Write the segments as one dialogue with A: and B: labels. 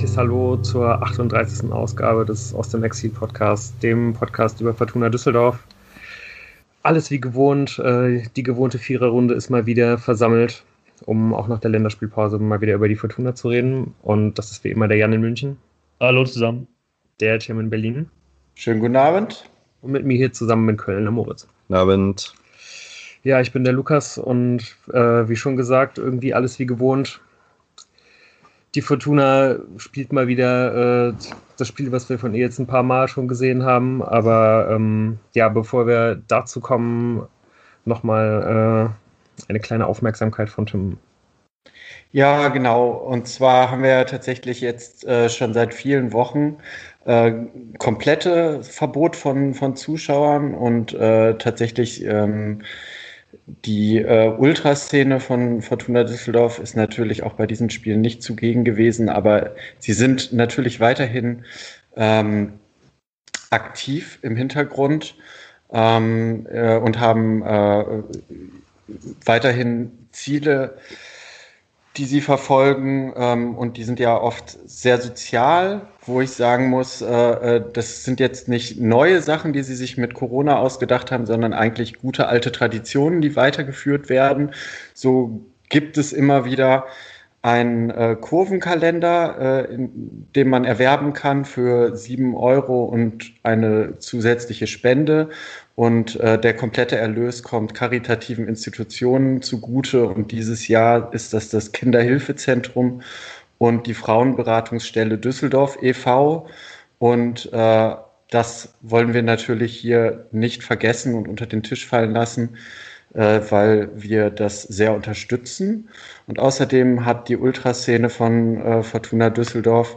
A: herzliches Hallo zur 38. Ausgabe des Aus dem Exil Podcasts, dem Podcast über Fortuna Düsseldorf. Alles wie gewohnt, äh, die gewohnte Viererrunde ist mal wieder versammelt, um auch nach der Länderspielpause mal wieder über die Fortuna zu reden. Und das ist wie immer der Jan in München.
B: Hallo zusammen.
A: Der Tim in Berlin.
C: Schönen guten Abend.
A: Und mit mir hier zusammen in Köln, der Moritz.
D: Guten Abend.
A: Ja, ich bin der Lukas und äh, wie schon gesagt, irgendwie alles wie gewohnt die Fortuna spielt mal wieder äh, das Spiel, was wir von ihr jetzt ein paar Mal schon gesehen haben. Aber ähm, ja, bevor wir dazu kommen, nochmal äh, eine kleine Aufmerksamkeit von Tim.
C: Ja, genau. Und zwar haben wir ja tatsächlich jetzt äh, schon seit vielen Wochen äh, komplette Verbot von, von Zuschauern und äh, tatsächlich ähm, die äh, Ultraszene von Fortuna Düsseldorf ist natürlich auch bei diesen Spielen nicht zugegen gewesen, aber sie sind natürlich weiterhin ähm, aktiv im Hintergrund ähm, äh, und haben äh, weiterhin Ziele, die sie verfolgen. Ähm, und die sind ja oft sehr sozial, wo ich sagen muss, äh, äh, das sind jetzt nicht neue Sachen, die sie sich mit Corona ausgedacht haben, sondern eigentlich gute alte Traditionen, die weitergeführt werden. So gibt es immer wieder einen äh, Kurvenkalender, äh, in, den man erwerben kann für sieben Euro und eine zusätzliche Spende. Und äh, der komplette Erlös kommt karitativen Institutionen zugute. Und dieses Jahr ist das das Kinderhilfezentrum und die Frauenberatungsstelle Düsseldorf e.V. Und äh, das wollen wir natürlich hier nicht vergessen und unter den Tisch fallen lassen, äh, weil wir das sehr unterstützen. Und außerdem hat die Ultraszene von äh, Fortuna Düsseldorf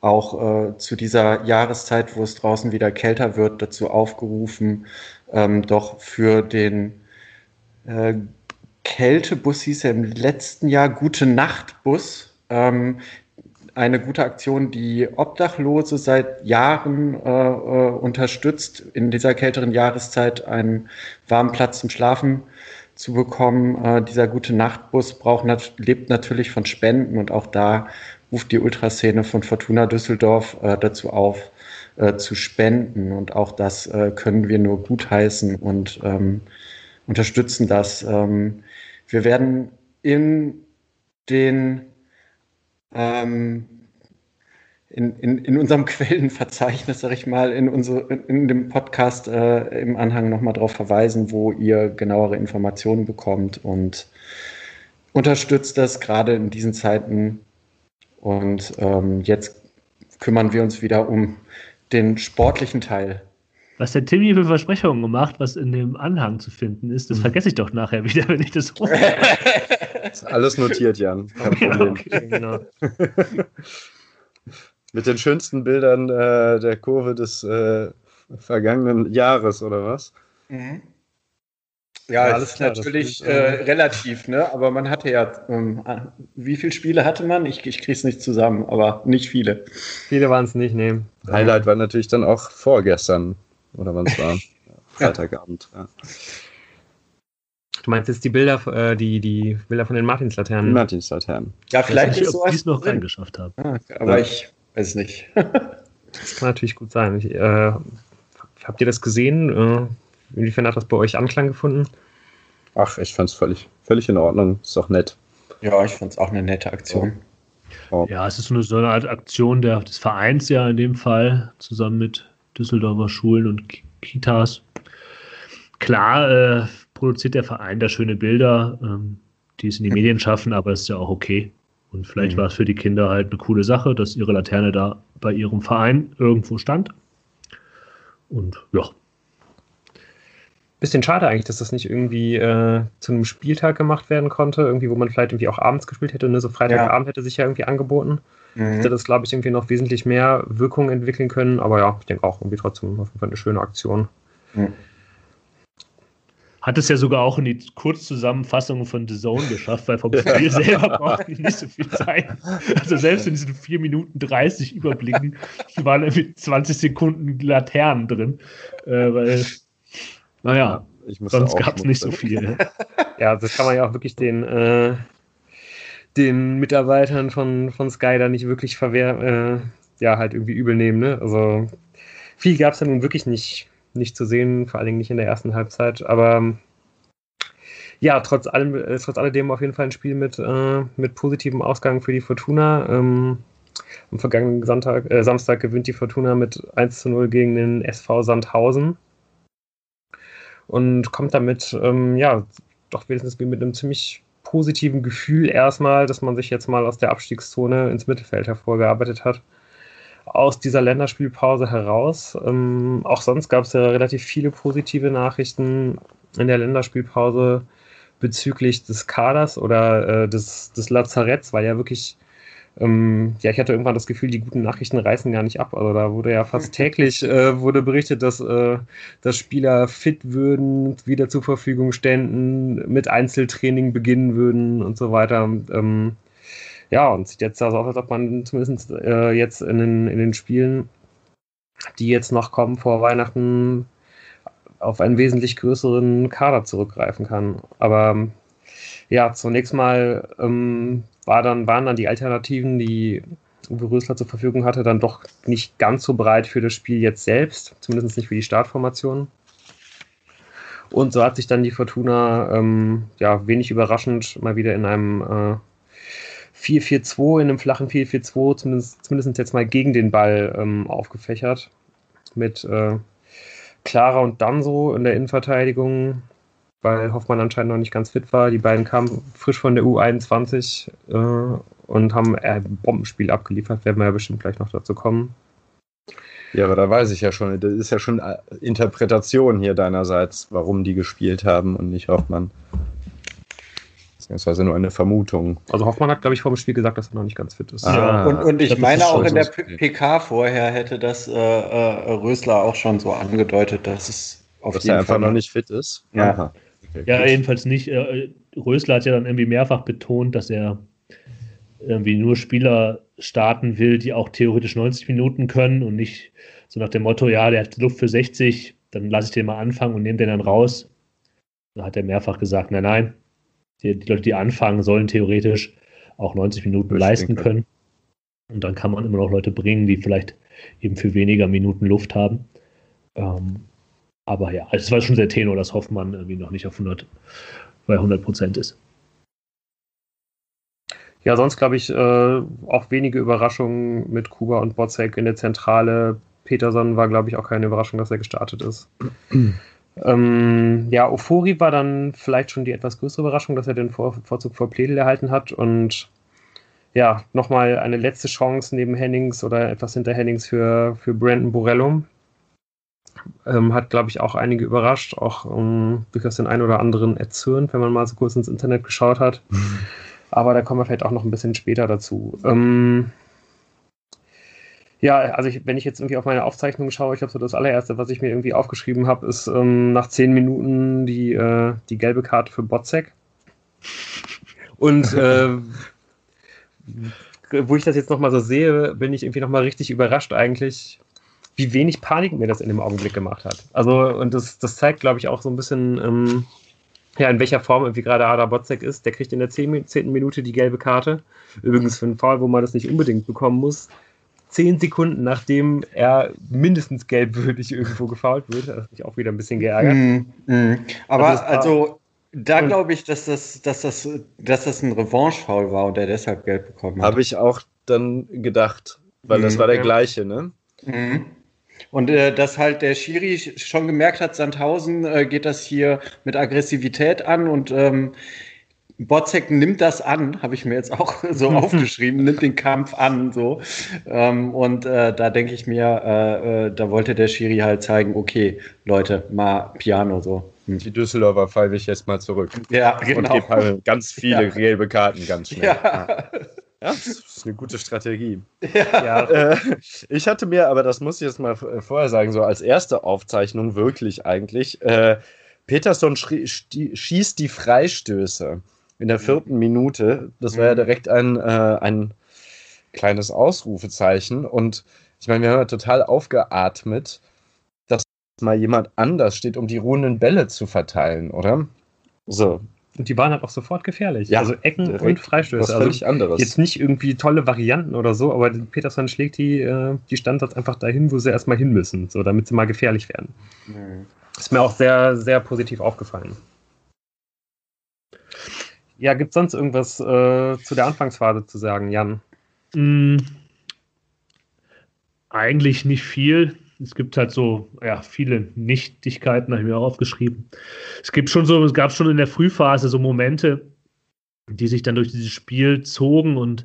C: auch äh, zu dieser Jahreszeit, wo es draußen wieder kälter wird, dazu aufgerufen, ähm, doch für den äh, Kältebus hieß er im letzten Jahr Gute Nachtbus. Ähm, eine gute Aktion, die Obdachlose seit Jahren äh, äh, unterstützt, in dieser kälteren Jahreszeit einen warmen Platz zum Schlafen zu bekommen. Äh, dieser gute Nachtbus braucht, nat lebt natürlich von Spenden und auch da ruft die Ultraszene von Fortuna Düsseldorf äh, dazu auf, äh, zu spenden. Und auch das äh, können wir nur gutheißen und ähm, unterstützen das. Ähm, wir werden in den ähm, in, in, in unserem Quellenverzeichnis, sag ich mal, in, unsere, in, in dem Podcast äh, im Anhang nochmal darauf verweisen, wo ihr genauere Informationen bekommt und unterstützt das gerade in diesen Zeiten. Und ähm, jetzt kümmern wir uns wieder um den sportlichen Teil.
B: Was der Timmy für Versprechungen gemacht, was in dem Anhang zu finden ist, das mhm. vergesse ich doch nachher wieder, wenn ich das rufe.
D: ist alles notiert, Jan. Kein Problem. Okay, genau. Mit den schönsten Bildern äh, der Kurve des äh, vergangenen Jahres, oder was?
C: Mhm. Ja, ja alles ist klar, natürlich ist, äh, relativ, ne? Aber man hatte ja, ähm, wie viele Spiele hatte man? Ich, ich kriege es nicht zusammen, aber nicht viele.
A: Viele waren es nicht, ne.
D: Highlight war natürlich dann auch vorgestern, oder wann es war. Freitagabend, ja.
A: Du meinst jetzt die Bilder, äh, die, die Bilder von den Martinslaternen? Die
D: Martinslaternen.
C: Ja, vielleicht
B: ist so. Ich es noch reingeschafft habe.
C: Ah, aber ja. ich weiß nicht.
A: das kann natürlich gut sein. Ich, äh, habt ihr das gesehen? Äh, inwiefern hat das bei euch Anklang gefunden?
D: Ach, ich fand es völlig, völlig in Ordnung. Ist doch nett.
C: Ja, ich fand es auch eine nette Aktion.
B: Ja. ja, es ist so eine, so eine Art Aktion der, des Vereins ja in dem Fall, zusammen mit Düsseldorfer Schulen und Kitas. Klar äh, produziert der Verein da schöne Bilder, ähm, die es in die Medien schaffen, aber es ist ja auch okay. Und vielleicht mhm. war es für die Kinder halt eine coole Sache, dass ihre Laterne da bei ihrem Verein irgendwo stand. Und ja,
A: Bisschen schade eigentlich, dass das nicht irgendwie äh, zu einem Spieltag gemacht werden konnte, irgendwie, wo man vielleicht irgendwie auch abends gespielt hätte. Ne? So Freitagabend ja. hätte sich ja irgendwie angeboten. Mhm. Hätte das, glaube ich, irgendwie noch wesentlich mehr Wirkung entwickeln können. Aber ja, ich denke auch irgendwie trotzdem auf jeden Fall eine schöne Aktion. Mhm.
B: Hat es ja sogar auch in die Kurzzusammenfassung von The Zone geschafft, weil vom Spiel selber braucht ich nicht so viel Zeit. Also selbst in diesen 4 Minuten 30 Überblicken waren mit 20 Sekunden Laternen drin. Äh, weil naja, sonst gab es nicht so viel.
A: ja, das kann man ja auch wirklich den, äh, den Mitarbeitern von, von Sky da nicht wirklich verwehr, äh, ja, halt irgendwie übel nehmen. Ne? Also viel gab es da nun wirklich nicht, nicht zu sehen, vor allen Dingen nicht in der ersten Halbzeit. Aber ja, trotz allem, äh, trotz alledem auf jeden Fall ein Spiel mit, äh, mit positivem Ausgang für die Fortuna. Ähm, am vergangenen Sonntag, äh, Samstag gewinnt die Fortuna mit 1 zu 0 gegen den SV Sandhausen und kommt damit, ähm, ja, doch wenigstens mit einem ziemlich positiven Gefühl erstmal, dass man sich jetzt mal aus der Abstiegszone ins Mittelfeld hervorgearbeitet hat. Aus dieser Länderspielpause heraus. Ähm, auch sonst gab es ja relativ viele positive Nachrichten in der Länderspielpause bezüglich des Kaders oder äh, des, des Lazaretts, weil ja wirklich ähm, ja, ich hatte irgendwann das Gefühl, die guten Nachrichten reißen gar nicht ab. Also da wurde ja fast täglich äh, wurde berichtet, dass, äh, dass Spieler fit würden, wieder zur Verfügung ständen, mit Einzeltraining beginnen würden und so weiter. Ähm, ja, und sieht jetzt so aus, als ob man zumindest äh, jetzt in den, in den Spielen, die jetzt noch kommen vor Weihnachten, auf einen wesentlich größeren Kader zurückgreifen kann. Aber ja, zunächst mal ähm, war dann, waren dann die Alternativen, die Uwe Rösler zur Verfügung hatte, dann doch nicht ganz so breit für das Spiel jetzt selbst, zumindest nicht für die Startformation. Und so hat sich dann die Fortuna, ähm, ja, wenig überraschend mal wieder in einem äh, 4-4-2, in einem flachen 4-4-2, zumindest, zumindest jetzt mal gegen den Ball ähm, aufgefächert. Mit äh, Clara und Danso in der Innenverteidigung, weil Hoffmann anscheinend noch nicht ganz fit war. Die beiden kamen frisch von der U21 äh, und haben ein Bombenspiel abgeliefert. Werden wir ja bestimmt gleich noch dazu kommen.
D: Ja, aber da weiß ich ja schon, das ist ja schon Interpretation hier deinerseits, warum die gespielt haben und nicht Hoffmann. Beziehungsweise nur eine Vermutung.
A: Also Hoffmann hat, glaube ich, vor dem Spiel gesagt, dass er noch nicht ganz fit ist.
C: Ah, und, und, ich meine auch in der PK vorher hätte das äh, äh, Rösler auch schon so angedeutet, dass es
D: auf dass jeden er einfach Fall noch nicht fit ist.
B: Ja. Okay, ja, jedenfalls nicht. Äh, Rösler hat ja dann irgendwie mehrfach betont, dass er irgendwie nur Spieler starten will, die auch theoretisch 90 Minuten können und nicht so nach dem Motto, ja, der hat Luft für 60, dann lasse ich den mal anfangen und nehme den dann raus. Da hat er mehrfach gesagt, nein, nein, die, die Leute, die anfangen, sollen theoretisch auch 90 Minuten leisten können. Und dann kann man immer noch Leute bringen, die vielleicht eben für weniger Minuten Luft haben. Ähm, aber ja, also es war schon sehr Tenor, dass Hoffmann irgendwie noch nicht auf 100, bei 100 Prozent ist.
A: Ja, sonst glaube ich äh, auch wenige Überraschungen mit Kuba und Bozek in der Zentrale. Peterson war, glaube ich, auch keine Überraschung, dass er gestartet ist. ähm, ja, Ofori war dann vielleicht schon die etwas größere Überraschung, dass er den Vor Vorzug vor Pledel erhalten hat und ja, nochmal eine letzte Chance neben Hennings oder etwas hinter Hennings für, für Brandon Borello, ähm, hat, glaube ich, auch einige überrascht, auch ähm, durchaus den einen oder anderen erzürnt, wenn man mal so kurz ins Internet geschaut hat. Aber da kommen wir vielleicht auch noch ein bisschen später dazu. Ähm, ja, also ich, wenn ich jetzt irgendwie auf meine Aufzeichnung schaue, ich glaube so das allererste, was ich mir irgendwie aufgeschrieben habe, ist ähm, nach zehn Minuten die, äh, die gelbe Karte für Botzek. Und äh, wo ich das jetzt nochmal so sehe, bin ich irgendwie nochmal richtig überrascht eigentlich, wie wenig Panik mir das in dem Augenblick gemacht hat. Also, und das, das zeigt, glaube ich, auch so ein bisschen, ähm, ja, in welcher Form irgendwie gerade Ada Botzek ist. Der kriegt in der zehnten Minute die gelbe Karte. Übrigens für einen Fall, wo man das nicht unbedingt bekommen muss. Zehn Sekunden nachdem er mindestens gelbwürdig irgendwo gefault wird, das hat mich auch wieder ein bisschen geärgert. Mm,
C: mm. Aber also, also da glaube ich, dass das, dass das, dass das ein Revanche-Foul war und er deshalb gelb bekommen hat.
D: Habe ich auch dann gedacht, weil mm, das war der ja. gleiche, ne? Mhm.
C: Und äh, dass halt der Schiri schon gemerkt hat, Sandhausen äh, geht das hier mit Aggressivität an und ähm, Botzek nimmt das an, habe ich mir jetzt auch so aufgeschrieben, nimmt den Kampf an, so. Ähm, und äh, da denke ich mir, äh, äh, da wollte der Schiri halt zeigen, okay, Leute, mal Piano so.
D: Hm. Die Düsseldorfer pfeife ich jetzt mal zurück.
C: Ja, genau. Und
D: gebe halt ganz viele ja. gelbe Karten ganz schnell. Ja. Ja, das ist eine gute Strategie. Ja. Äh, ich hatte mir, aber das muss ich jetzt mal vorher sagen, so als erste Aufzeichnung wirklich eigentlich, äh, Peterson schießt die Freistöße in der vierten Minute. Das war ja mhm. direkt ein, äh, ein kleines Ausrufezeichen. Und ich meine, wir haben ja total aufgeatmet, dass mal jemand anders steht, um die ruhenden Bälle zu verteilen, oder? So,
A: Und die waren halt auch sofort gefährlich.
D: Ja,
A: also Ecken und Freistöße.
D: Was völlig
A: also
D: anderes.
A: Jetzt nicht irgendwie tolle Varianten oder so, aber Peterson schlägt die, äh, die Standards einfach dahin, wo sie erstmal hin müssen, so damit sie mal gefährlich werden. Mhm. Ist mir auch sehr, sehr positiv aufgefallen. Ja, gibt es sonst irgendwas äh, zu der Anfangsphase zu sagen, Jan?
B: Mm, eigentlich nicht viel. Es gibt halt so, ja, viele Nichtigkeiten, habe ich mir auch aufgeschrieben. Es gibt schon so, es gab schon in der Frühphase so Momente, die sich dann durch dieses Spiel zogen und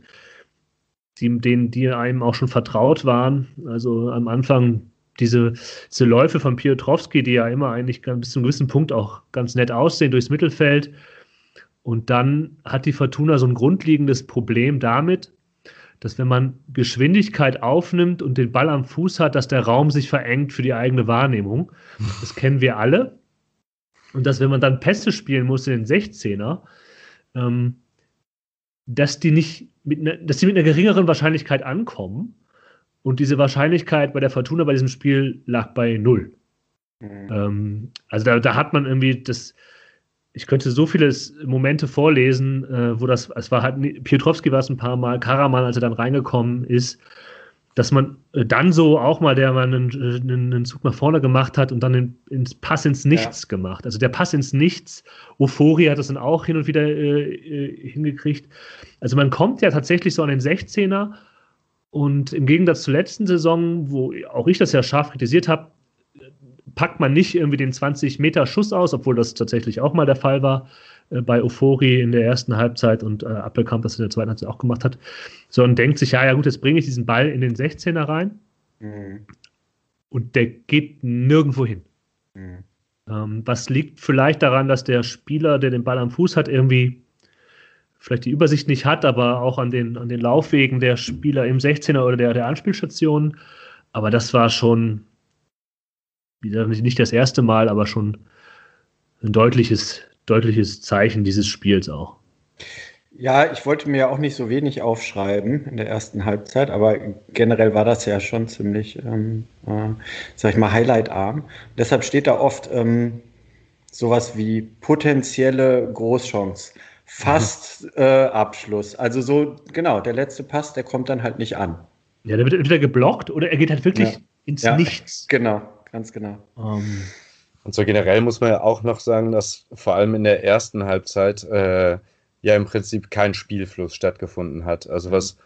B: die, denen, die einem auch schon vertraut waren. Also am Anfang diese, diese Läufe von Piotrowski, die ja immer eigentlich bis zu einem gewissen Punkt auch ganz nett aussehen durchs Mittelfeld. Und dann hat die Fortuna so ein grundlegendes Problem damit, dass wenn man Geschwindigkeit aufnimmt und den Ball am Fuß hat, dass der Raum sich verengt für die eigene Wahrnehmung. Das kennen wir alle. Und dass, wenn man dann Pässe spielen muss in den 16er, ähm, dass die nicht mit ne, dass die mit einer geringeren Wahrscheinlichkeit ankommen. Und diese Wahrscheinlichkeit bei der Fortuna bei diesem Spiel lag bei null. Mhm. Ähm, also da, da hat man irgendwie das, ich könnte so viele Momente vorlesen, äh, wo das, es war halt, Piotrowski war es ein paar Mal, Karaman, als er dann reingekommen ist, dass man äh, dann so auch mal, der mal einen, einen, einen, Zug nach vorne gemacht hat und dann den, ins Pass ins Nichts ja. gemacht. Also der Pass ins Nichts, Euphorie hat das dann auch hin und wieder äh, äh hingekriegt. Also man kommt ja tatsächlich so an den 16er und im Gegensatz zur letzten Saison, wo auch ich das ja scharf kritisiert habe, packt man nicht irgendwie den 20-Meter-Schuss aus, obwohl das tatsächlich auch mal der Fall war äh, bei Euphorie in der ersten Halbzeit und äh, Appelkamp das in der zweiten Halbzeit auch gemacht hat, sondern denkt sich, ja, ja gut, jetzt bringe ich diesen Ball in den 16er rein mhm. und der geht nirgendwo hin. Mhm. Ähm, was liegt vielleicht daran, dass der Spieler, der den Ball am Fuß hat, irgendwie vielleicht die Übersicht nicht hat, aber auch an den, an den Laufwegen der Spieler im 16er oder der, der Anspielstationen. Aber das war schon, nicht das erste Mal, aber schon ein deutliches, deutliches Zeichen dieses Spiels auch.
C: Ja, ich wollte mir ja auch nicht so wenig aufschreiben in der ersten Halbzeit, aber generell war das ja schon ziemlich, ähm, äh, sag ich mal, highlightarm. Deshalb steht da oft ähm, sowas wie potenzielle Großchance, fast mhm. äh, Abschluss. Also so, genau, der letzte Pass, der kommt dann halt nicht an.
B: Ja, der wird entweder geblockt oder er geht halt wirklich ja. ins ja, Nichts.
C: Genau, ganz genau.
D: Ähm. Und so generell muss man ja auch noch sagen, dass vor allem in der ersten Halbzeit äh, ja im Prinzip kein Spielfluss stattgefunden hat. Also was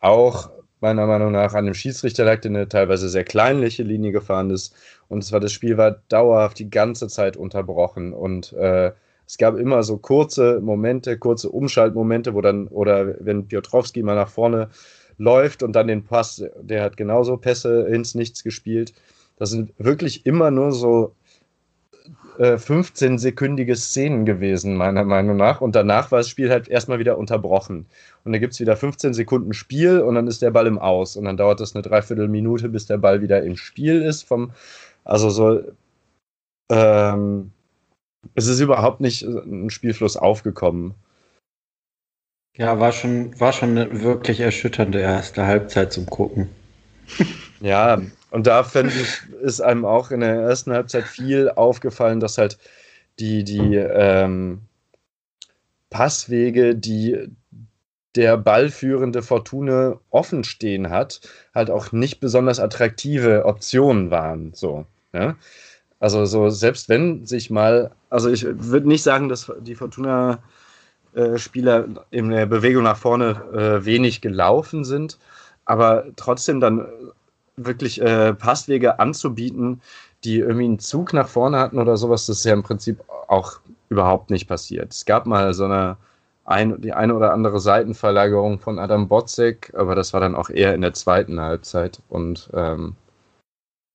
D: auch meiner Meinung nach an dem Schiedsrichter lag, der eine teilweise sehr kleinliche Linie gefahren ist. Und zwar das Spiel war dauerhaft die ganze Zeit unterbrochen. Und äh, es gab immer so kurze Momente, kurze Umschaltmomente, wo dann, oder wenn Piotrowski mal nach vorne läuft und dann den Pass, der hat genauso Pässe ins Nichts gespielt. Das sind wirklich immer nur so äh, 15-sekündige Szenen gewesen, meiner Meinung nach. Und danach war das Spiel halt erstmal wieder unterbrochen. Und dann gibt es wieder 15 Sekunden Spiel und dann ist der Ball im Aus. Und dann dauert das eine Dreiviertelminute, bis der Ball wieder im Spiel ist. Vom, also so, ähm, es ist überhaupt nicht ein Spielfluss aufgekommen.
C: Ja, war schon, war schon eine wirklich erschütternde erste Halbzeit zum Gucken.
D: Ja, und da fände ich, ist einem auch in der ersten Halbzeit viel aufgefallen, dass halt die, die ähm, Passwege, die der ballführende Fortune offen stehen hat, halt auch nicht besonders attraktive Optionen waren. So, ja? Also so, selbst wenn sich mal, also ich würde nicht sagen, dass die Fortuna äh, Spieler in der Bewegung nach vorne äh, wenig gelaufen sind, aber trotzdem dann wirklich äh, Passwege anzubieten, die irgendwie einen Zug nach vorne hatten oder sowas, das ist ja im Prinzip auch überhaupt nicht passiert. Es gab mal so eine ein, die eine oder andere Seitenverlagerung von Adam Botzek, aber das war dann auch eher in der zweiten Halbzeit und ähm,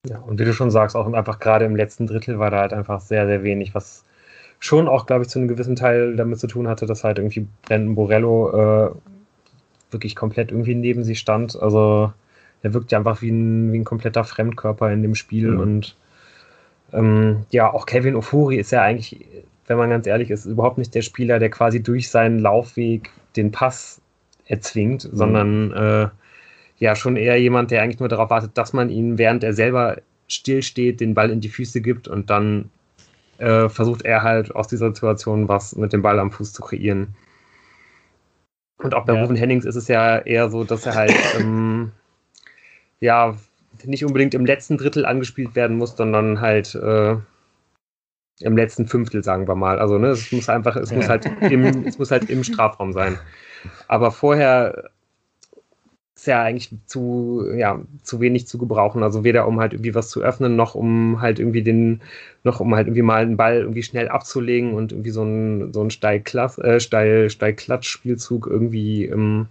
A: ja, und wie du schon sagst, auch einfach gerade im letzten Drittel war da halt einfach sehr, sehr wenig, was schon auch, glaube ich, zu einem gewissen Teil damit zu tun hatte, dass halt irgendwie Brandon Borello äh, wirklich komplett irgendwie neben sie stand. Also er wirkt ja einfach wie ein, wie ein kompletter Fremdkörper in dem Spiel. Mhm. Und ähm, ja, auch Kevin Ofuri ist ja eigentlich, wenn man ganz ehrlich ist, überhaupt nicht der Spieler, der quasi durch seinen Laufweg den Pass erzwingt, mhm. sondern äh, ja schon eher jemand, der eigentlich nur darauf wartet, dass man ihn, während er selber stillsteht, den Ball in die Füße gibt und dann äh, versucht er halt aus dieser Situation was mit dem Ball am Fuß zu kreieren. Und auch bei ja. Rufen Hennings ist es ja eher so, dass er halt ähm, ja nicht unbedingt im letzten Drittel angespielt werden muss, sondern halt äh, im letzten Fünftel, sagen wir mal. Also ne, es muss einfach, es muss halt im, es muss halt im Strafraum sein. Aber vorher ist ja eigentlich zu, ja, zu wenig zu gebrauchen. Also weder um halt irgendwie was zu öffnen, noch um halt irgendwie den, noch um halt irgendwie mal einen Ball irgendwie schnell abzulegen und irgendwie so ein, so ein Steilklatsch, äh, Steil, Steilklatsch-Spielzug irgendwie ähm,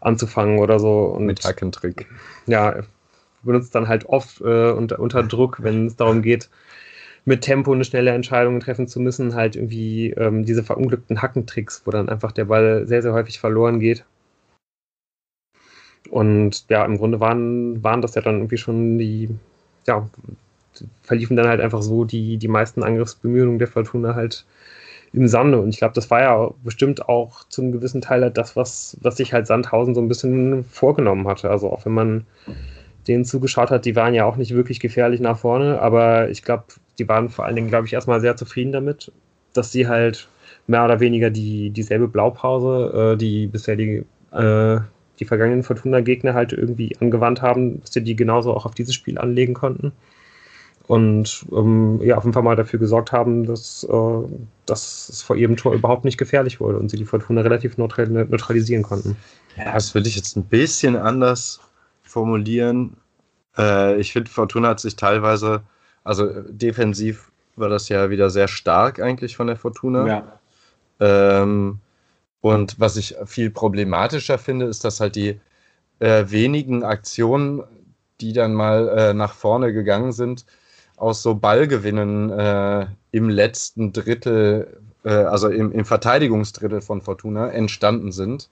A: anzufangen oder so.
D: Und, Mit Hackentrick.
A: Ja, benutzt dann halt oft äh, unter, unter Druck, wenn es darum geht, mit Tempo eine schnelle Entscheidung treffen zu müssen, halt irgendwie ähm, diese verunglückten Hackentricks, wo dann einfach der Ball sehr, sehr häufig verloren geht. Und ja, im Grunde waren, waren das ja dann irgendwie schon die, ja, verliefen dann halt einfach so die, die meisten Angriffsbemühungen der Fortuna halt im Sande. Und ich glaube, das war ja bestimmt auch zu einem gewissen Teil halt das, was, was sich halt Sandhausen so ein bisschen vorgenommen hatte. Also auch wenn man denen zugeschaut hat, die waren ja auch nicht wirklich gefährlich nach vorne, aber ich glaube, die waren vor allen Dingen, glaube ich, erstmal sehr zufrieden damit, dass sie halt mehr oder weniger die, dieselbe Blaupause, äh, die bisher die, äh, die vergangenen Fortuna-Gegner halt irgendwie angewandt haben, dass sie die genauso auch auf dieses Spiel anlegen konnten. Und ähm, ja, auf jeden Fall mal dafür gesorgt haben, dass, äh, dass es vor ihrem Tor überhaupt nicht gefährlich wurde und sie die Fortuna relativ neutralisieren konnten.
D: Ja, das würde ich jetzt ein bisschen anders formulieren. Äh, ich finde, Fortuna hat sich teilweise, also defensiv war das ja wieder sehr stark eigentlich von der Fortuna. Ja. Ähm, und was ich viel problematischer finde, ist, dass halt die äh, wenigen Aktionen, die dann mal äh, nach vorne gegangen sind, aus so Ballgewinnen äh, im letzten Drittel, äh, also im, im, Verteidigungsdrittel von Fortuna entstanden sind.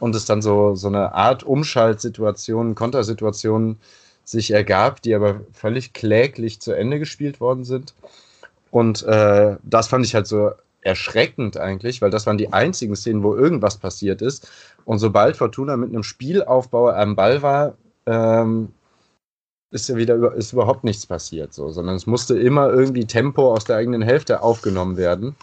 D: Und es dann so, so eine Art Umschaltsituation, Kontersituation sich ergab, die aber völlig kläglich zu Ende gespielt worden sind. Und äh, das fand ich halt so erschreckend eigentlich, weil das waren die einzigen Szenen, wo irgendwas passiert ist. Und sobald Fortuna mit einem Spielaufbau am Ball war, ähm, ist ja wieder ist überhaupt nichts passiert, so, sondern es musste immer irgendwie Tempo aus der eigenen Hälfte aufgenommen werden.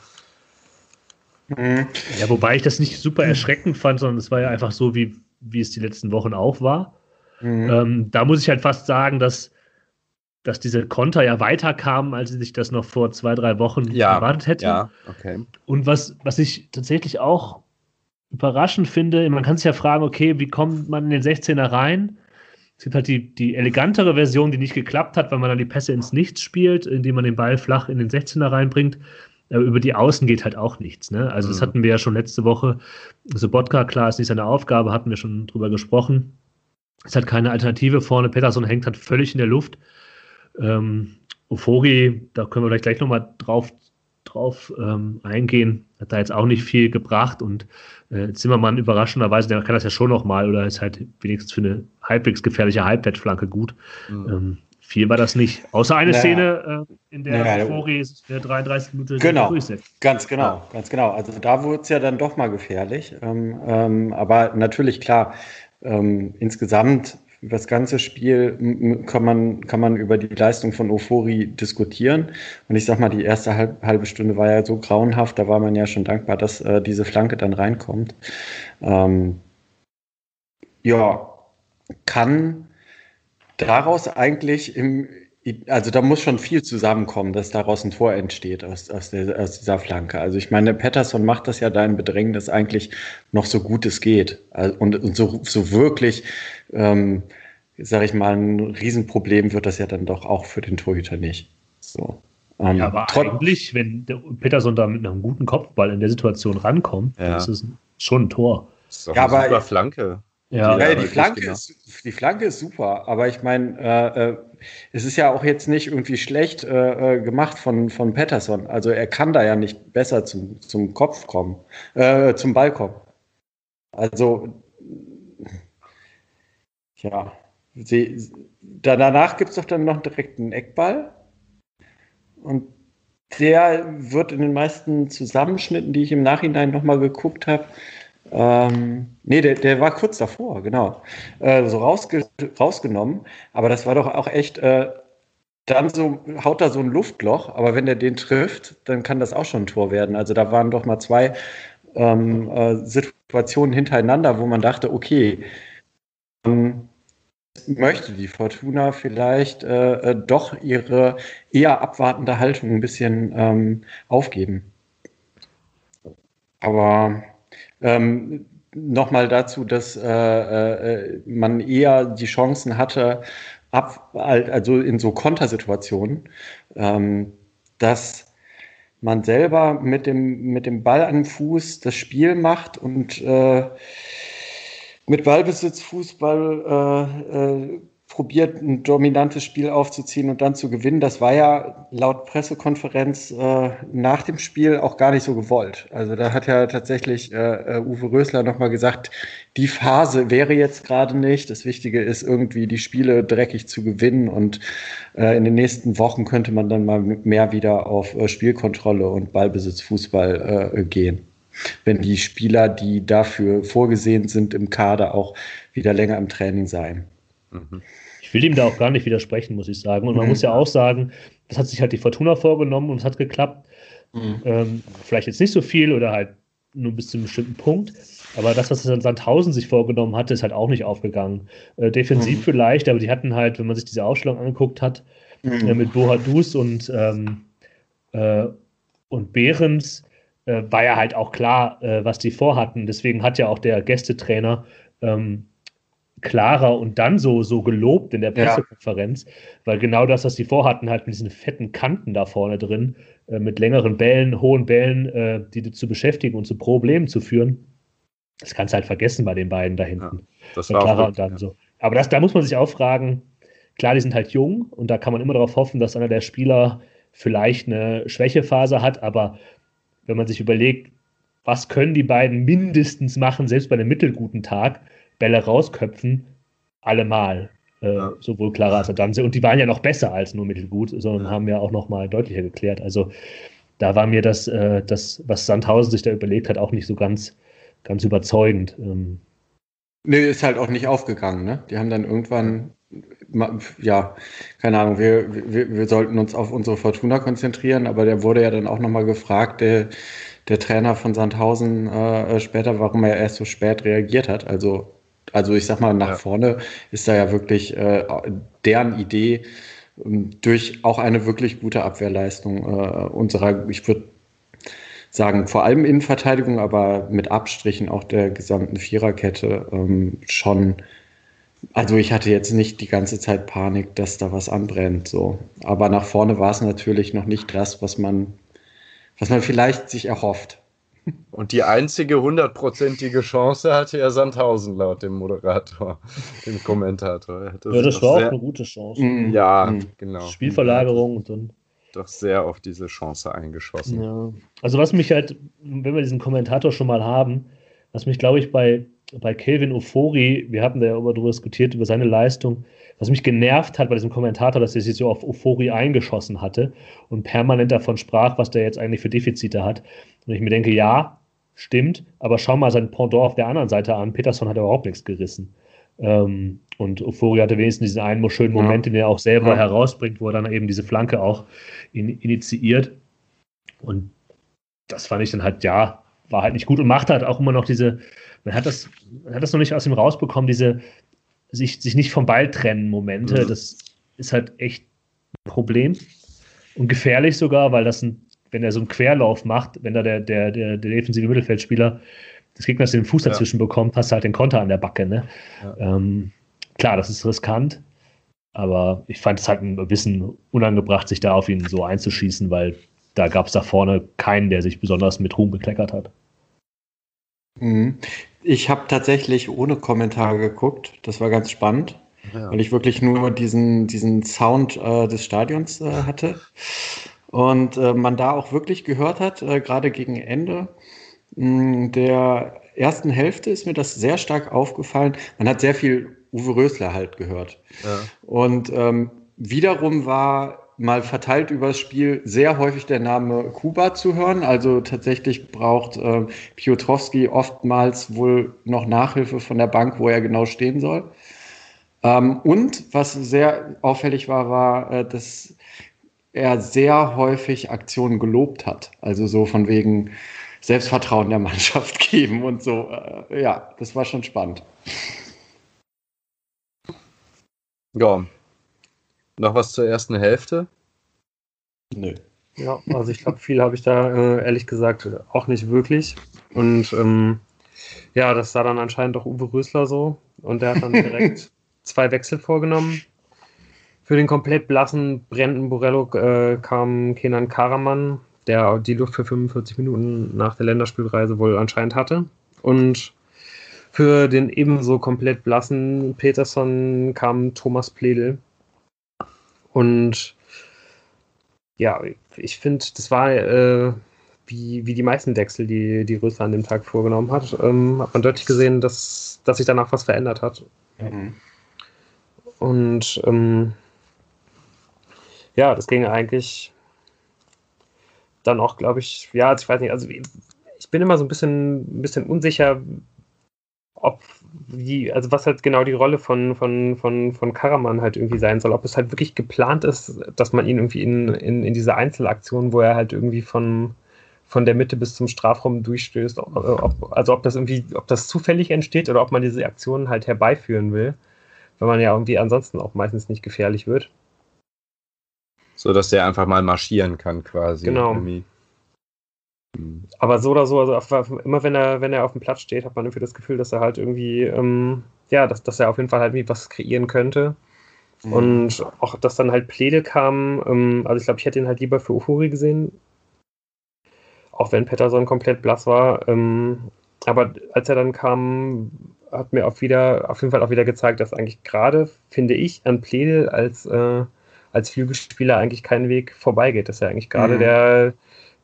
B: Mhm. Ja, wobei ich das nicht super erschreckend fand, sondern es war ja einfach so, wie, wie es die letzten Wochen auch war. Mhm. Ähm, da muss ich halt fast sagen, dass dass diese Konter ja weiterkamen, als sich das noch vor zwei, drei Wochen
D: ja,
B: erwartet hätte.
D: Ja, okay.
B: Und was, was ich tatsächlich auch überraschend finde, man kann sich ja fragen, okay, wie kommt man in den 16er rein? Es gibt halt die, die elegantere Version, die nicht geklappt hat, weil man dann die Pässe ins Nichts spielt, indem man den Ball flach in den 16er reinbringt. Aber über die Außen geht halt auch nichts. Ne? Also, mhm. das hatten wir ja schon letzte Woche. Sobotka, klar, ist nicht seine Aufgabe, hatten wir schon drüber gesprochen. Es hat keine Alternative vorne. Peterson hängt halt völlig in der Luft. Ähm, Ofori, da können wir vielleicht gleich nochmal drauf, drauf ähm, eingehen, hat da jetzt auch nicht viel gebracht und äh, Zimmermann überraschenderweise, der kann das ja schon nochmal oder ist halt wenigstens für eine halbwegs gefährliche Halbwettflanke gut. Mhm. Ähm, viel war das nicht. Außer eine naja. Szene, äh, in der naja, Ofori der 33 Minuten
C: genau, Ganz genau, ja. ganz genau. Also da wurde es ja dann doch mal gefährlich. Ähm, ähm, aber natürlich, klar, ähm, insgesamt über das ganze Spiel kann man, kann man über die Leistung von Ofori diskutieren. Und ich sag mal, die erste halb, halbe Stunde war ja so grauenhaft, da war man ja schon dankbar, dass äh, diese Flanke dann reinkommt. Ähm, ja, kann daraus eigentlich im, also da muss schon viel zusammenkommen, dass daraus ein Tor entsteht aus, aus, der, aus dieser Flanke. Also ich meine, Patterson macht das ja da im Bedrängnis eigentlich noch so gut es geht. Und, und so, so wirklich, ähm, sage ich mal, ein Riesenproblem wird das ja dann doch auch für den Torhüter nicht. So.
B: Ähm, ja, aber eigentlich, wenn der Peterson da mit einem guten Kopfball in der Situation rankommt, ja. ist es schon ein Tor.
D: Das ist doch ja, eine super Flanke.
C: Ja, ja die, Flanke ist, die Flanke ist super, aber ich meine, äh, äh, es ist ja auch jetzt nicht irgendwie schlecht äh, äh, gemacht von, von Patterson. Also er kann da ja nicht besser zum, zum Kopf kommen, äh, zum Ball kommen. Also, ja. Sie, danach gibt es doch dann noch direkt einen Eckball. Und der wird in den meisten Zusammenschnitten, die ich im Nachhinein nochmal geguckt habe, ähm, nee, der, der war kurz davor, genau. Äh, so rausge rausgenommen. Aber das war doch auch echt äh, dann so haut da so ein Luftloch, aber wenn der den trifft, dann kann das auch schon ein Tor werden. Also da waren doch mal zwei ähm, äh, Situationen hintereinander, wo man dachte, okay, ähm, möchte die Fortuna vielleicht äh, äh, doch ihre eher abwartende Haltung ein bisschen ähm, aufgeben. Aber ähm, nochmal dazu, dass äh, äh, man eher die Chancen hatte, ab, also in so Kontersituationen, ähm, dass man selber mit dem, mit dem Ball an dem Fuß das Spiel macht und äh, mit Ballbesitz Fußball äh, äh, probiert, ein dominantes Spiel aufzuziehen und dann zu gewinnen. Das war ja laut Pressekonferenz äh, nach dem Spiel auch gar nicht so gewollt. Also da hat ja tatsächlich äh, äh Uwe Rösler nochmal gesagt, die Phase wäre jetzt gerade nicht. Das Wichtige ist irgendwie, die Spiele dreckig zu gewinnen und äh, in den nächsten Wochen könnte man dann mal mehr wieder auf äh, Spielkontrolle und Ballbesitz Fußball äh, gehen wenn die Spieler, die dafür vorgesehen sind im Kader, auch wieder länger im Training sein.
B: Mhm. Ich will ihm da auch gar nicht widersprechen, muss ich sagen. Und man mhm. muss ja auch sagen, das hat sich halt die Fortuna vorgenommen und es hat geklappt. Mhm. Ähm, vielleicht jetzt nicht so viel oder halt nur bis zu einem bestimmten Punkt. Aber das, was Sandhausen sich vorgenommen hatte, ist halt auch nicht aufgegangen. Äh, defensiv mhm. vielleicht, aber die hatten halt, wenn man sich diese Aufstellung angeguckt hat, mhm. äh, mit Bohadus und, ähm, äh, und Behrens, äh, war ja halt auch klar, äh, was die vorhatten. Deswegen hat ja auch der Gästetrainer ähm, klarer und dann so, so gelobt in der Pressekonferenz, ja. weil genau das, was die vorhatten, halt mit diesen fetten Kanten da vorne drin, äh, mit längeren Bällen, hohen Bällen, äh, die zu beschäftigen und zu Problemen zu führen, das kannst du halt vergessen bei den beiden da hinten. Ja,
D: das war Clara
B: und dann ja. so. Aber das, da muss man sich auch fragen, klar, die sind halt jung und da kann man immer darauf hoffen, dass einer der Spieler vielleicht eine Schwächephase hat, aber wenn man sich überlegt, was können die beiden mindestens machen, selbst bei einem mittelguten Tag, Bälle rausköpfen, allemal. Äh, ja. Sowohl Clara als auch Danze. Und die waren ja noch besser als nur mittelgut, sondern ja. haben ja auch noch mal deutlicher geklärt. Also da war mir das, äh, das, was Sandhausen sich da überlegt hat, auch nicht so ganz, ganz überzeugend. Ähm.
C: Nee, ist halt auch nicht aufgegangen, ne? Die haben dann irgendwann, ja, keine Ahnung, wir, wir, wir sollten uns auf unsere Fortuna konzentrieren, aber der wurde ja dann auch nochmal gefragt, der, der Trainer von Sandhausen äh, später, warum er erst so spät reagiert hat. Also also ich sag mal, nach ja. vorne ist da ja wirklich äh, deren Idee ähm, durch auch eine wirklich gute Abwehrleistung äh, unserer, ich würde sagen, vor allem Innenverteidigung, aber mit Abstrichen auch der gesamten Viererkette ähm, schon. Also ich hatte jetzt nicht die ganze Zeit Panik, dass da was anbrennt, so. Aber nach vorne war es natürlich noch nicht das, was man, was man vielleicht sich erhofft.
D: Und die einzige hundertprozentige Chance hatte ja Sandhausen laut dem Moderator, dem Kommentator.
B: Ja, das war auch eine gute Chance.
D: Mm, ja, mm. genau.
B: Spielverlagerung und dann.
D: Doch sehr auf diese Chance eingeschossen.
B: Ja. Also, was mich halt, wenn wir diesen Kommentator schon mal haben, was mich, glaube ich, bei, bei Kelvin Ofori, wir hatten da ja darüber diskutiert, über seine Leistung, was mich genervt hat bei diesem Kommentator, dass er sich so auf Ofori eingeschossen hatte und permanent davon sprach, was der jetzt eigentlich für Defizite hat. Und ich mir denke, ja, stimmt, aber schau mal sein Pendant auf der anderen Seite an. Peterson hat überhaupt nichts gerissen. Ähm, und Ofori hatte wenigstens diesen einen schönen Moment, ja. den er auch selber ja. herausbringt, wo er dann eben diese Flanke auch in, initiiert. Und das fand ich dann halt, ja, war halt nicht gut und macht halt auch immer noch diese, man hat das, man hat das noch nicht aus ihm rausbekommen, diese sich, sich nicht vom Ball trennen Momente. Mhm. Das ist halt echt ein Problem und gefährlich sogar, weil das ein wenn er so einen Querlauf macht, wenn da der, der, der, der defensive Mittelfeldspieler des Gegners den Fuß dazwischen ja. bekommt, passt halt den Konter an der Backe. Ne? Ja. Ähm, klar, das ist riskant, aber ich fand es halt ein bisschen unangebracht, sich da auf ihn so einzuschießen, weil da gab es da vorne keinen, der sich besonders mit Ruhm bekleckert hat.
C: Mhm. Ich habe tatsächlich ohne Kommentare geguckt. Das war ganz spannend, ja. weil ich wirklich nur diesen, diesen Sound äh, des Stadions äh, hatte. Und äh, man da auch wirklich gehört hat, äh, gerade gegen Ende mh, der ersten Hälfte ist mir das sehr stark aufgefallen. Man hat sehr viel Uwe Rösler halt gehört. Ja. Und ähm, wiederum war mal verteilt übers Spiel sehr häufig der Name Kuba zu hören. Also tatsächlich braucht äh, Piotrowski oftmals wohl noch Nachhilfe von der Bank, wo er genau stehen soll. Ähm, und was sehr auffällig war, war, äh, dass er sehr häufig Aktionen gelobt hat. Also so von wegen Selbstvertrauen der Mannschaft geben und so. Äh, ja, das war schon spannend.
D: Ja. Noch was zur ersten Hälfte?
A: Nö. Ja, also ich glaube, viel habe ich da äh, ehrlich gesagt auch nicht wirklich. Und ähm, ja, das sah dann anscheinend auch Uwe Rösler so. Und der hat dann direkt zwei Wechsel vorgenommen. Für den komplett blassen Brandon Borello äh, kam Kenan Karaman, der die Luft für 45 Minuten nach der Länderspielreise wohl anscheinend hatte. Und für den ebenso komplett blassen Peterson kam Thomas Pledel. Und ja, ich finde, das war äh, wie, wie die meisten Wechsel, die, die Rösler an dem Tag vorgenommen hat, ähm, hat man deutlich gesehen, dass, dass sich danach was verändert hat. Mhm. Und ähm, ja, das ging eigentlich dann auch, glaube ich, ja, ich weiß nicht, also ich bin immer so ein bisschen, ein bisschen unsicher, ob wie, also was halt genau die Rolle von, von, von, von Karaman halt irgendwie sein soll. Ob es halt wirklich geplant ist, dass man ihn irgendwie in, in, in diese Einzelaktion, wo er halt irgendwie von, von der Mitte bis zum Strafraum durchstößt, ob, also ob das irgendwie, ob das zufällig entsteht oder ob man diese Aktionen halt herbeiführen will, weil man ja irgendwie ansonsten auch meistens nicht gefährlich wird.
D: So dass der einfach mal marschieren kann, quasi.
A: Genau. Irgendwie. Aber so oder so, also immer wenn er, wenn er auf dem Platz steht, hat man irgendwie das Gefühl, dass er halt irgendwie, ähm, ja, dass, dass er auf jeden Fall halt irgendwie was kreieren könnte. Mhm. Und auch, dass dann halt Pläde kam, ähm, also ich glaube, ich hätte ihn halt lieber für Ufuri gesehen, auch wenn Pettersson komplett blass war. Ähm, aber als er dann kam, hat mir auch wieder, auf jeden Fall auch wieder gezeigt, dass eigentlich gerade, finde ich, an Pläde als, äh, als Flügelspieler eigentlich kein Weg vorbeigeht. Dass er eigentlich gerade mhm. der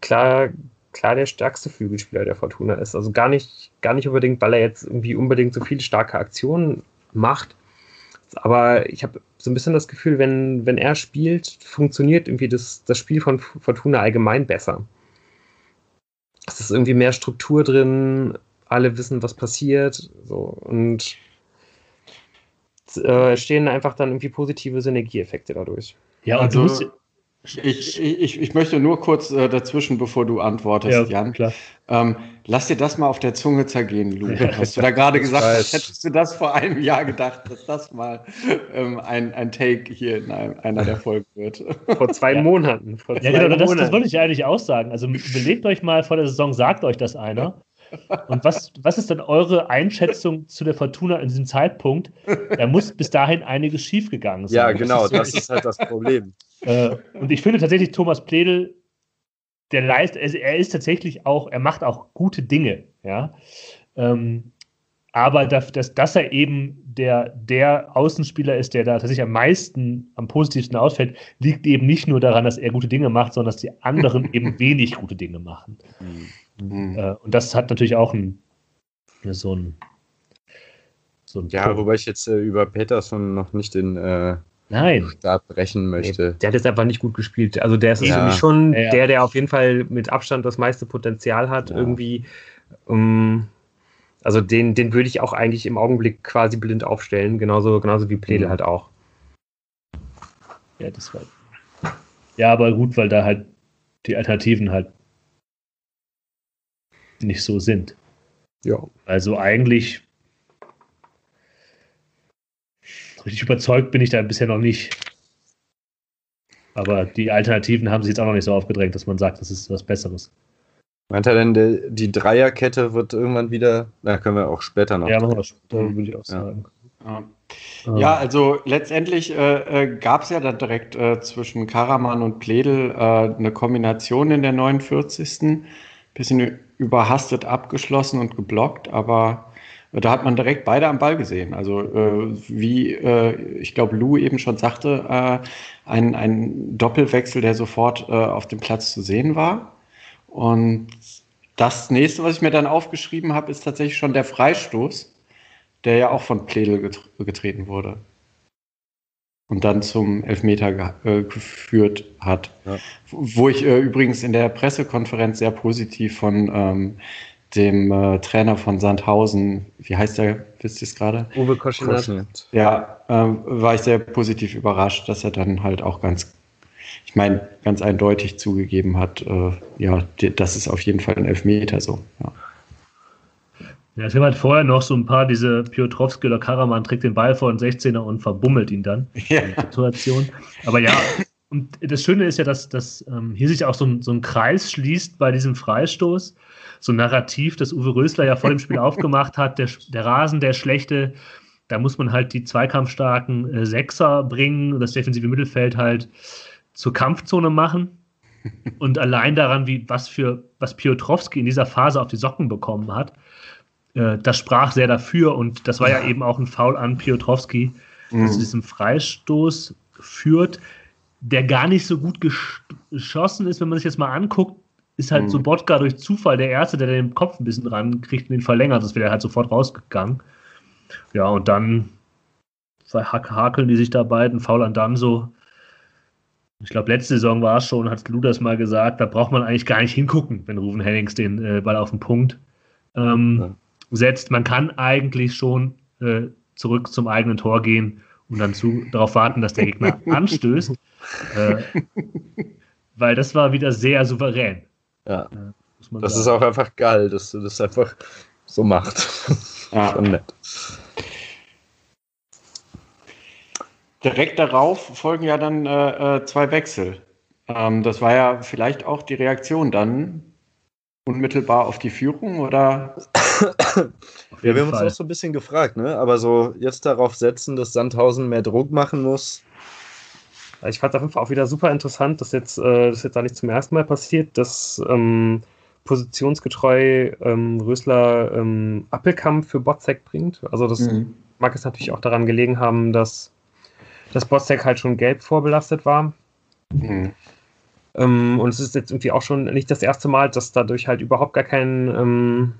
A: klar klar der stärkste Flügelspieler der Fortuna ist. Also gar nicht, gar nicht unbedingt, weil er jetzt irgendwie unbedingt so viele starke Aktionen macht. Aber ich habe so ein bisschen das Gefühl, wenn, wenn er spielt, funktioniert irgendwie das, das Spiel von Fortuna allgemein besser. Es ist irgendwie mehr Struktur drin, alle wissen, was passiert. So, und äh, stehen einfach dann irgendwie positive Synergieeffekte dadurch.
C: Ja, und also, du musst, ich, ich, ich möchte nur kurz äh, dazwischen, bevor du antwortest, ja, Jan. Klar. Ähm, lass dir das mal auf der Zunge zergehen, Lu. Ja, Hast du da gerade gesagt, hast, hättest du das vor einem Jahr gedacht, dass das mal ähm, ein, ein Take hier in einem, einer der Folgen wird?
A: Vor zwei ja. Monaten. Vor
B: zwei ja, genau, das, das wollte ich eigentlich auch sagen. Also überlegt euch mal vor der Saison, sagt euch das einer. Und was, was ist dann eure Einschätzung zu der Fortuna in diesem Zeitpunkt? Da muss bis dahin einiges schiefgegangen sein.
D: Ja, genau, das ist, halt das Problem.
B: Äh, und ich finde tatsächlich Thomas Pledel, der leistet, er ist tatsächlich auch, er macht auch gute Dinge, ja. Ähm, aber dass, dass, dass er eben der, der Außenspieler ist, der da tatsächlich am meisten, am positivsten ausfällt, liegt eben nicht nur daran, dass er gute Dinge macht, sondern dass die anderen eben wenig gute Dinge machen. Mhm. Äh, und das hat natürlich auch ein, so ein,
D: so ein Ja, Punkt. wobei ich jetzt äh, über Peterson noch nicht den äh,
A: Nein.
D: Stab brechen möchte.
A: Nee, der hat jetzt einfach nicht gut gespielt. Also der ist ja. irgendwie schon ja, ja. der, der auf jeden Fall mit Abstand das meiste Potenzial hat, irgendwie. Um, also den, den würde ich auch eigentlich im Augenblick quasi blind aufstellen, genauso, genauso wie Pledel mhm. halt auch.
B: Ja, das war. Ja, aber gut, weil da halt die Alternativen halt nicht so sind.
A: Ja.
B: Also eigentlich richtig überzeugt bin ich da bisher noch nicht. Aber die Alternativen haben sich jetzt auch noch nicht so aufgedrängt, dass man sagt, das ist was Besseres.
D: Meint er denn, die, die Dreierkette wird irgendwann wieder, da können wir auch später noch.
B: Ja, machen wir später, würde ich auch sagen.
C: Ja. Ja, also letztendlich äh, äh, gab es ja dann direkt äh, zwischen Karaman und Pledel äh, eine Kombination in der 49. Bisschen überhastet abgeschlossen und geblockt, aber da hat man direkt beide am Ball gesehen. Also äh, wie äh, ich glaube, Lou eben schon sagte, äh, ein, ein Doppelwechsel, der sofort äh, auf dem Platz zu sehen war. Und das nächste, was ich mir dann aufgeschrieben habe, ist tatsächlich schon der Freistoß, der ja auch von Pledel get getreten wurde. Und dann zum Elfmeter ge äh, geführt hat. Ja. Wo ich äh, übrigens in der Pressekonferenz sehr positiv von ähm, dem äh, Trainer von Sandhausen, wie heißt der, wisst ihr es gerade?
A: Uwe Koschinat.
C: Ja, äh, war ich sehr positiv überrascht, dass er dann halt auch ganz, ich meine, ganz eindeutig zugegeben hat, äh, ja, das ist auf jeden Fall ein Elfmeter so. Ja.
B: Ja, es gibt halt vorher noch so ein paar, diese Piotrowski oder Karaman trägt den Ball vor den 16er und verbummelt ihn dann. Ja. Situation. Aber ja, und das Schöne ist ja, dass, dass ähm, hier sich auch so ein, so ein Kreis schließt bei diesem Freistoß. So ein Narrativ, das Uwe Rösler ja vor dem Spiel aufgemacht hat, der, der Rasen, der schlechte, da muss man halt die zweikampfstarken äh, Sechser bringen, das defensive Mittelfeld halt zur Kampfzone machen. Und allein daran, wie was für was Piotrowski in dieser Phase auf die Socken bekommen hat, das sprach sehr dafür und das war ja eben auch ein Foul an Piotrowski, mhm. dass zu diesem Freistoß führt, der gar nicht so gut geschossen ist, wenn man sich jetzt mal anguckt, ist halt mhm. so Botka durch Zufall der Erste, der den Kopf ein bisschen ran kriegt und den verlängert, das wäre halt sofort rausgegangen. Ja, und dann hakeln die sich da beiden, faul an dann so. Ich glaube, letzte Saison war es schon, hat Ludas mal gesagt, da braucht man eigentlich gar nicht hingucken, wenn Ruven Hennings den äh, Ball auf den Punkt ähm, ja setzt. Man kann eigentlich schon äh, zurück zum eigenen Tor gehen und dann zu, darauf warten, dass der Gegner anstößt. Äh, weil das war wieder sehr souverän.
D: Ja. Äh, das sagen. ist auch einfach geil, dass du das einfach so macht. Ja. Schon nett.
C: Direkt darauf folgen ja dann äh, äh, zwei Wechsel. Ähm, das war ja vielleicht auch die Reaktion dann unmittelbar auf die Führung oder?
D: ja, wir haben uns auch so ein bisschen gefragt, ne? Aber so jetzt darauf setzen, dass Sandhausen mehr Druck machen muss.
A: Ich fand es auf jeden Fall auch wieder super interessant, dass jetzt, äh, das jetzt da nicht zum ersten Mal passiert, dass ähm, positionsgetreu ähm, Rösler ähm, Appelkamp für Botzek bringt. Also das mhm. mag es natürlich auch daran gelegen haben, dass das Botzek halt schon gelb vorbelastet war. Mhm. Ähm, und es ist jetzt irgendwie auch schon nicht das erste Mal, dass dadurch halt überhaupt gar kein ähm,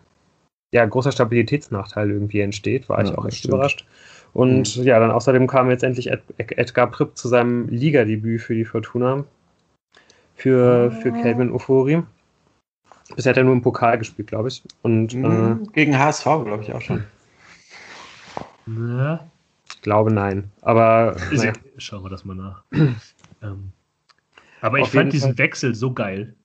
A: ja, großer Stabilitätsnachteil irgendwie entsteht. War ja, ich auch echt stimmt. überrascht. Und mhm. ja, dann außerdem kam jetzt endlich Ed Edgar Pripp zu seinem Ligadebüt für die Fortuna. Für, für Calvin Ufori. Bisher hat er nur im Pokal gespielt, glaube ich. Und,
C: mhm. äh, Gegen HSV, glaube ich, auch schon.
A: Ja. Ich glaube nein. Aber.
B: Naja. Schauen wir das mal nach. ähm, aber ich fand diesen Fall. Wechsel so geil.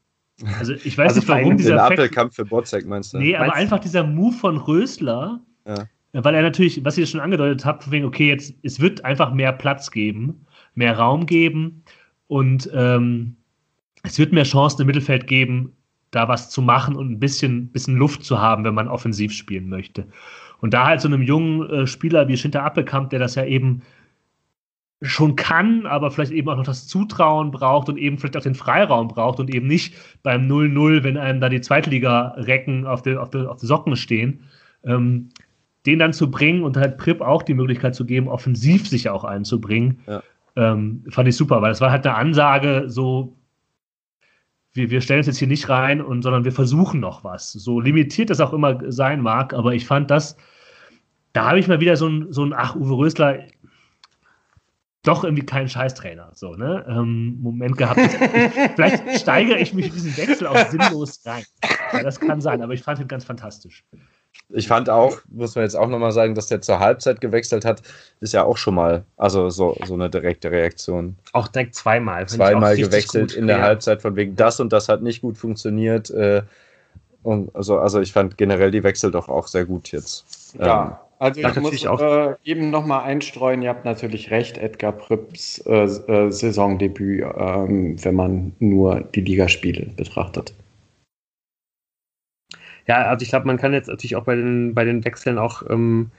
B: Also ich weiß also nicht, warum dieser
D: Apfelkampf für Botzek meinst du?
B: Nee, aber meinst einfach dieser Move von Rösler, ja. weil er natürlich, was ihr schon angedeutet habt, wegen, okay, jetzt, es wird einfach mehr Platz geben, mehr Raum geben und ähm, es wird mehr Chancen im Mittelfeld geben, da was zu machen und ein bisschen, bisschen Luft zu haben, wenn man offensiv spielen möchte. Und da halt so einem jungen äh, Spieler wie Schinter Appelkamp, der das ja eben schon kann, aber vielleicht eben auch noch das Zutrauen braucht und eben vielleicht auch den Freiraum braucht und eben nicht beim 0-0, wenn einem da die Zweitliga-Recken auf der, auf, der, auf der Socken stehen, ähm, den dann zu bringen und halt Prip auch die Möglichkeit zu geben, offensiv sich auch einzubringen, ja. ähm, fand ich super, weil es war halt eine Ansage, so wir, wir stellen es jetzt hier nicht rein, und, sondern wir versuchen noch was. So limitiert das auch immer sein mag, aber ich fand das, da habe ich mal wieder so ein, so ein, ach, Uwe Rösler, doch irgendwie kein Scheißtrainer. So, ne? Ähm, Moment gehabt. vielleicht steigere ich mich in diesen Wechsel auch sinnlos rein. Ja, das kann sein, aber ich fand ihn ganz fantastisch.
D: Ich fand auch, muss man jetzt auch nochmal sagen, dass der zur Halbzeit gewechselt hat, ist ja auch schon mal, also so, so eine direkte Reaktion.
A: Auch direkt zweimal.
D: Zweimal gewechselt gut. in der ja. Halbzeit, von wegen das und das hat nicht gut funktioniert. Äh, und also, also ich fand generell die Wechsel doch auch sehr gut jetzt.
C: Ja, ähm, also ich muss auch äh, eben nochmal einstreuen, ihr habt natürlich recht, Edgar Pripps äh, äh, Saisondebüt, ähm, wenn man nur die Ligaspiele betrachtet.
A: Ja, also ich glaube, man kann jetzt natürlich auch bei den, bei den Wechseln auch ähm,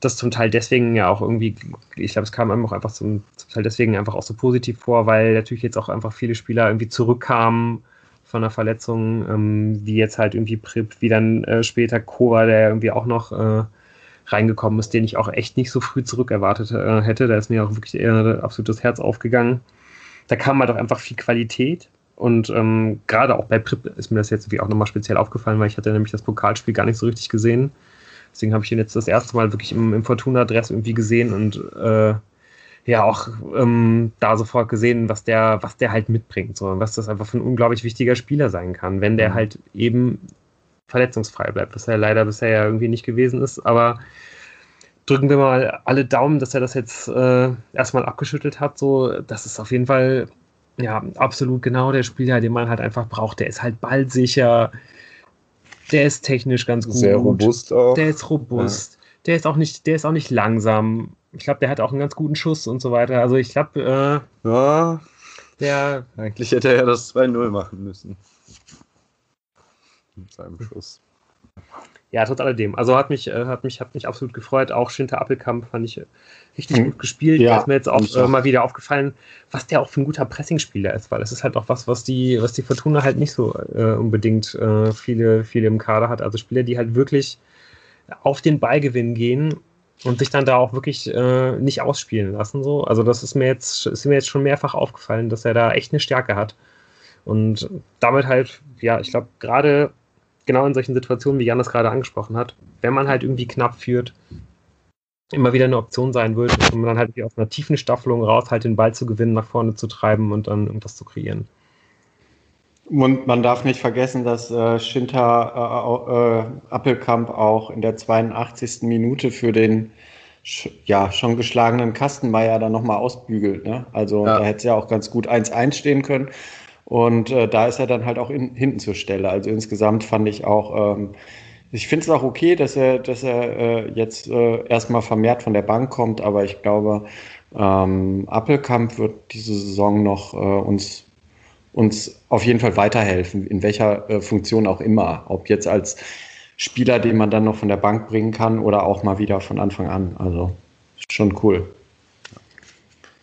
A: das zum Teil deswegen ja auch irgendwie, ich glaube, es kam einem auch einfach zum, zum, Teil deswegen einfach auch so positiv vor, weil natürlich jetzt auch einfach viele Spieler irgendwie zurückkamen von der Verletzung, ähm, wie jetzt halt irgendwie Pripp, wie dann äh, später Kova, der irgendwie auch noch äh, reingekommen ist, den ich auch echt nicht so früh zurück erwartet äh, hätte. Da ist mir auch wirklich eher absolut das Herz aufgegangen. Da kam halt auch einfach viel Qualität. Und ähm, gerade auch bei Prip ist mir das jetzt irgendwie auch nochmal speziell aufgefallen, weil ich hatte nämlich das Pokalspiel gar nicht so richtig gesehen. Deswegen habe ich ihn jetzt das erste Mal wirklich im, im Fortuna-Dress irgendwie gesehen und äh, ja auch ähm, da sofort gesehen, was der, was der halt mitbringt, so was das einfach für ein unglaublich wichtiger Spieler sein kann, wenn der mhm. halt eben verletzungsfrei bleibt, was er leider bisher ja irgendwie nicht gewesen ist. Aber drücken wir mal alle Daumen, dass er das jetzt äh, erstmal abgeschüttelt hat. So, das ist auf jeden Fall ja absolut genau der Spieler, den man halt einfach braucht. Der ist halt ballsicher, der ist technisch ganz gut.
D: Sehr robust auch.
A: Der ist robust. Ja. Der ist auch nicht, der ist auch nicht langsam. Ich glaube, der hat auch einen ganz guten Schuss und so weiter. Also ich glaube,
D: äh, ja. Der, Eigentlich hätte er ja das 2-0 machen müssen. Mit seinem Schuss.
A: Ja, trotz alledem. Also hat mich, äh, hat mich, hat mich absolut gefreut. Auch Schinter Appelkamp fand ich richtig mhm. gut gespielt. Ja, da ist mir jetzt auch, äh, mal wieder aufgefallen, was der auch für ein guter Pressingspieler ist, weil das ist halt auch was, was die, was die Fortuna halt nicht so äh, unbedingt äh, viele, viele im Kader hat. Also Spieler, die halt wirklich auf den Ballgewinn gehen und sich dann da auch wirklich äh, nicht ausspielen lassen. So. Also das ist mir jetzt, ist mir jetzt schon mehrfach aufgefallen, dass er da echt eine Stärke hat. Und damit halt, ja, ich glaube, gerade genau in solchen Situationen, wie Jan das gerade angesprochen hat, wenn man halt irgendwie knapp führt, immer wieder eine Option sein wird, um dann halt aus einer tiefen Staffelung raus halt den Ball zu gewinnen, nach vorne zu treiben und dann irgendwas zu kreieren.
C: Und man darf nicht vergessen, dass äh, Schinter äh, äh, Appelkamp auch in der 82. Minute für den ja, schon geschlagenen Kastenmeier dann nochmal ausbügelt. Ne? Also ja. da hätte es ja auch ganz gut 1-1 stehen können. Und äh, da ist er dann halt auch in, hinten zur Stelle. Also insgesamt fand ich auch, ähm, ich finde es auch okay, dass er, dass er äh, jetzt äh, erstmal vermehrt von der Bank kommt, aber ich glaube, ähm, Appelkamp wird diese Saison noch äh, uns, uns auf jeden Fall weiterhelfen, in welcher äh, Funktion auch immer. Ob jetzt als Spieler, den man dann noch von der Bank bringen kann oder auch mal wieder von Anfang an. Also schon cool.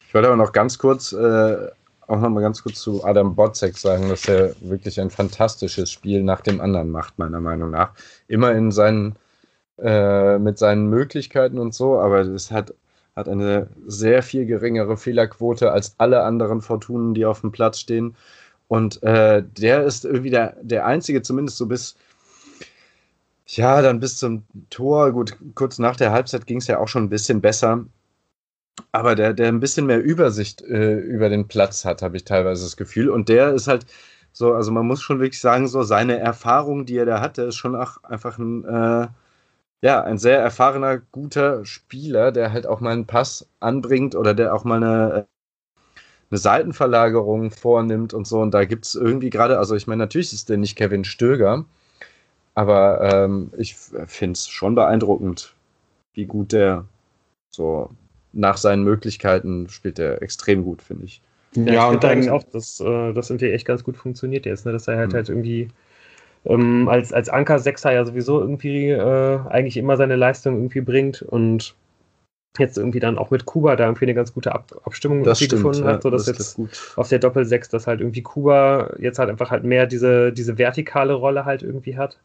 D: Ich wollte aber noch ganz kurz äh, auch noch mal ganz kurz zu Adam Botzek sagen, dass er wirklich ein fantastisches Spiel nach dem anderen macht, meiner Meinung nach. Immer in seinen, äh, mit seinen Möglichkeiten und so, aber es hat, hat eine sehr viel geringere Fehlerquote als alle anderen Fortunen, die auf dem Platz stehen. Und äh, der ist irgendwie der, der einzige, zumindest so bis, ja, dann bis zum Tor. Gut, kurz nach der Halbzeit ging es ja auch schon ein bisschen besser aber der, der ein bisschen mehr Übersicht äh, über den Platz hat, habe ich teilweise das Gefühl. Und der ist halt so, also man muss schon wirklich sagen, so seine Erfahrung, die er da hat, der ist schon auch einfach ein, äh, ja, ein sehr erfahrener, guter Spieler, der halt auch mal einen Pass anbringt oder der auch mal eine, eine Seitenverlagerung vornimmt und so. Und da gibt es irgendwie gerade, also ich meine, natürlich ist der nicht Kevin Stöger, aber ähm, ich finde es schon beeindruckend, wie gut der so nach seinen Möglichkeiten spielt er extrem gut, finde ich.
A: Ja, ja und dann auch, dass äh, das irgendwie echt ganz gut funktioniert jetzt, ne? dass er halt mhm. halt irgendwie ähm, als, als Anker Sechser ja sowieso irgendwie äh, eigentlich immer seine Leistung irgendwie bringt und jetzt irgendwie dann auch mit Kuba da irgendwie eine ganz gute Ab Abstimmung
D: das stimmt,
A: gefunden hat, so dass das jetzt gut. auf der Doppel 6, dass halt irgendwie Kuba jetzt halt einfach halt mehr diese, diese vertikale Rolle halt irgendwie hat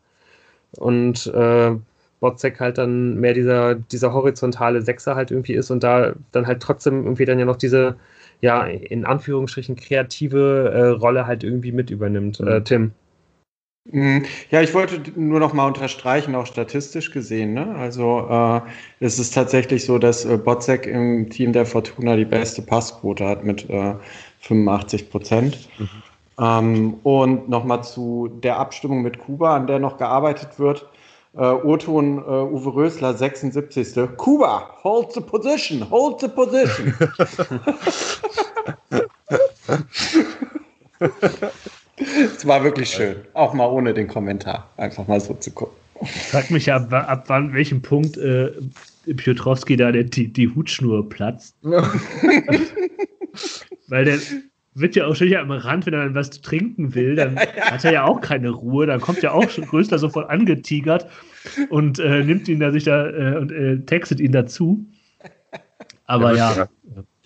A: und äh, Botzek halt dann mehr dieser, dieser horizontale Sechser halt irgendwie ist und da dann halt trotzdem irgendwie dann ja noch diese, ja, in Anführungsstrichen kreative äh, Rolle halt irgendwie mit übernimmt. Äh, mhm. Äh, Tim.
C: Mhm. Ja, ich wollte nur noch mal unterstreichen, auch statistisch gesehen. Ne? Also äh, es ist tatsächlich so, dass äh, Botzek im Team der Fortuna die beste Passquote hat mit äh, 85 Prozent. Mhm. Ähm, und nochmal zu der Abstimmung mit Kuba, an der noch gearbeitet wird. Äh, Urton äh, Uwe Rösler, 76. Kuba, hold the position, hold the position. Es war wirklich schön, auch mal ohne den Kommentar, einfach mal so zu gucken.
B: Ich frag mich ab, ab wann, welchem Punkt äh, Piotrowski da die, die Hutschnur platzt. Weil der, wird ja auch schon am Rand, wenn er dann was zu trinken will, dann ja. hat er ja auch keine Ruhe. Dann kommt ja auch schon Größler sofort angetigert und äh, nimmt ihn da sich da äh, und äh, textet ihn dazu. Aber ja. ja.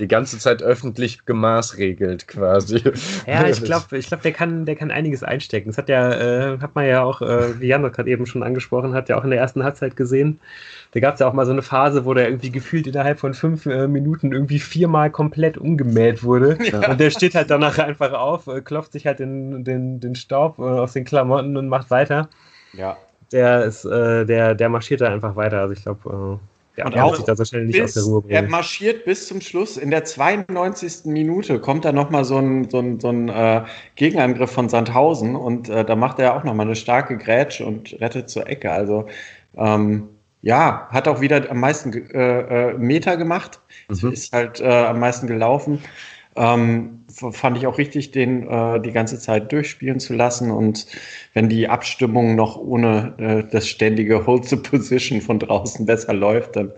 D: Die ganze Zeit öffentlich gemaßregelt quasi.
A: Ja, ich glaube, ich glaub, der, kann, der kann einiges einstecken. Das hat ja, äh, hat man ja auch, äh, wie Jan gerade eben schon angesprochen hat, ja auch in der ersten Halbzeit gesehen da gab es ja auch mal so eine Phase, wo der irgendwie gefühlt innerhalb von fünf äh, Minuten irgendwie viermal komplett umgemäht wurde. Ja. Und der steht halt danach einfach auf, äh, klopft sich halt den, den, den Staub äh, aus den Klamotten und macht weiter.
C: Ja.
A: Der ist, äh, der, der marschiert da einfach weiter. Also ich glaube,
C: Ja, und auch sich da so schnell nicht aus der Ruhe bringen. Er marschiert bis zum Schluss. In der 92. Minute kommt da nochmal so ein, so ein, so ein äh, Gegenangriff von Sandhausen und äh, da macht er auch nochmal eine starke Grätsche und rettet zur Ecke. Also ähm, ja, hat auch wieder am meisten äh, äh Meter gemacht. Mhm. Ist halt äh, am meisten gelaufen. Ähm, fand ich auch richtig, den äh, die ganze Zeit durchspielen zu lassen. Und wenn die Abstimmung noch ohne äh, das ständige Hold the Position von draußen besser läuft, dann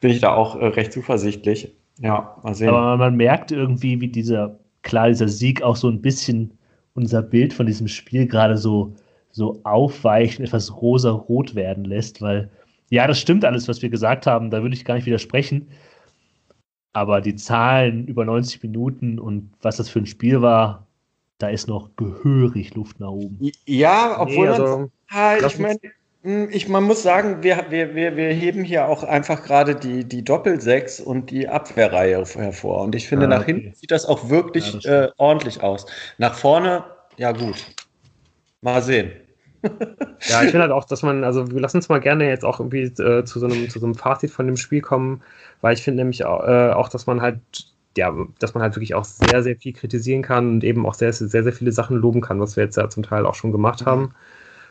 C: bin ich da auch äh, recht zuversichtlich. Ja,
B: mal sehen. Aber man merkt irgendwie, wie dieser, klar, dieser Sieg auch so ein bisschen unser Bild von diesem Spiel gerade so, so aufweichen, etwas rosa-rot werden lässt, weil ja, das stimmt alles, was wir gesagt haben, da würde ich gar nicht widersprechen. Aber die Zahlen über 90 Minuten und was das für ein Spiel war, da ist noch gehörig Luft nach oben.
C: Ja, obwohl nee, also, man, ich meine, hm, ich, man muss sagen, wir, wir, wir, wir heben hier auch einfach gerade die, die Doppelsechs und die Abwehrreihe hervor. Und ich finde, ah, nach okay. hinten sieht das auch wirklich ja, das äh, ordentlich aus. Nach vorne, ja gut. Mal sehen.
A: ja, ich finde halt auch, dass man, also wir lassen uns mal gerne jetzt auch irgendwie äh, zu, so einem, zu so einem Fazit von dem Spiel kommen, weil ich finde nämlich auch, äh, auch, dass man halt, ja, dass man halt wirklich auch sehr, sehr viel kritisieren kann und eben auch sehr, sehr, sehr viele Sachen loben kann, was wir jetzt ja zum Teil auch schon gemacht haben.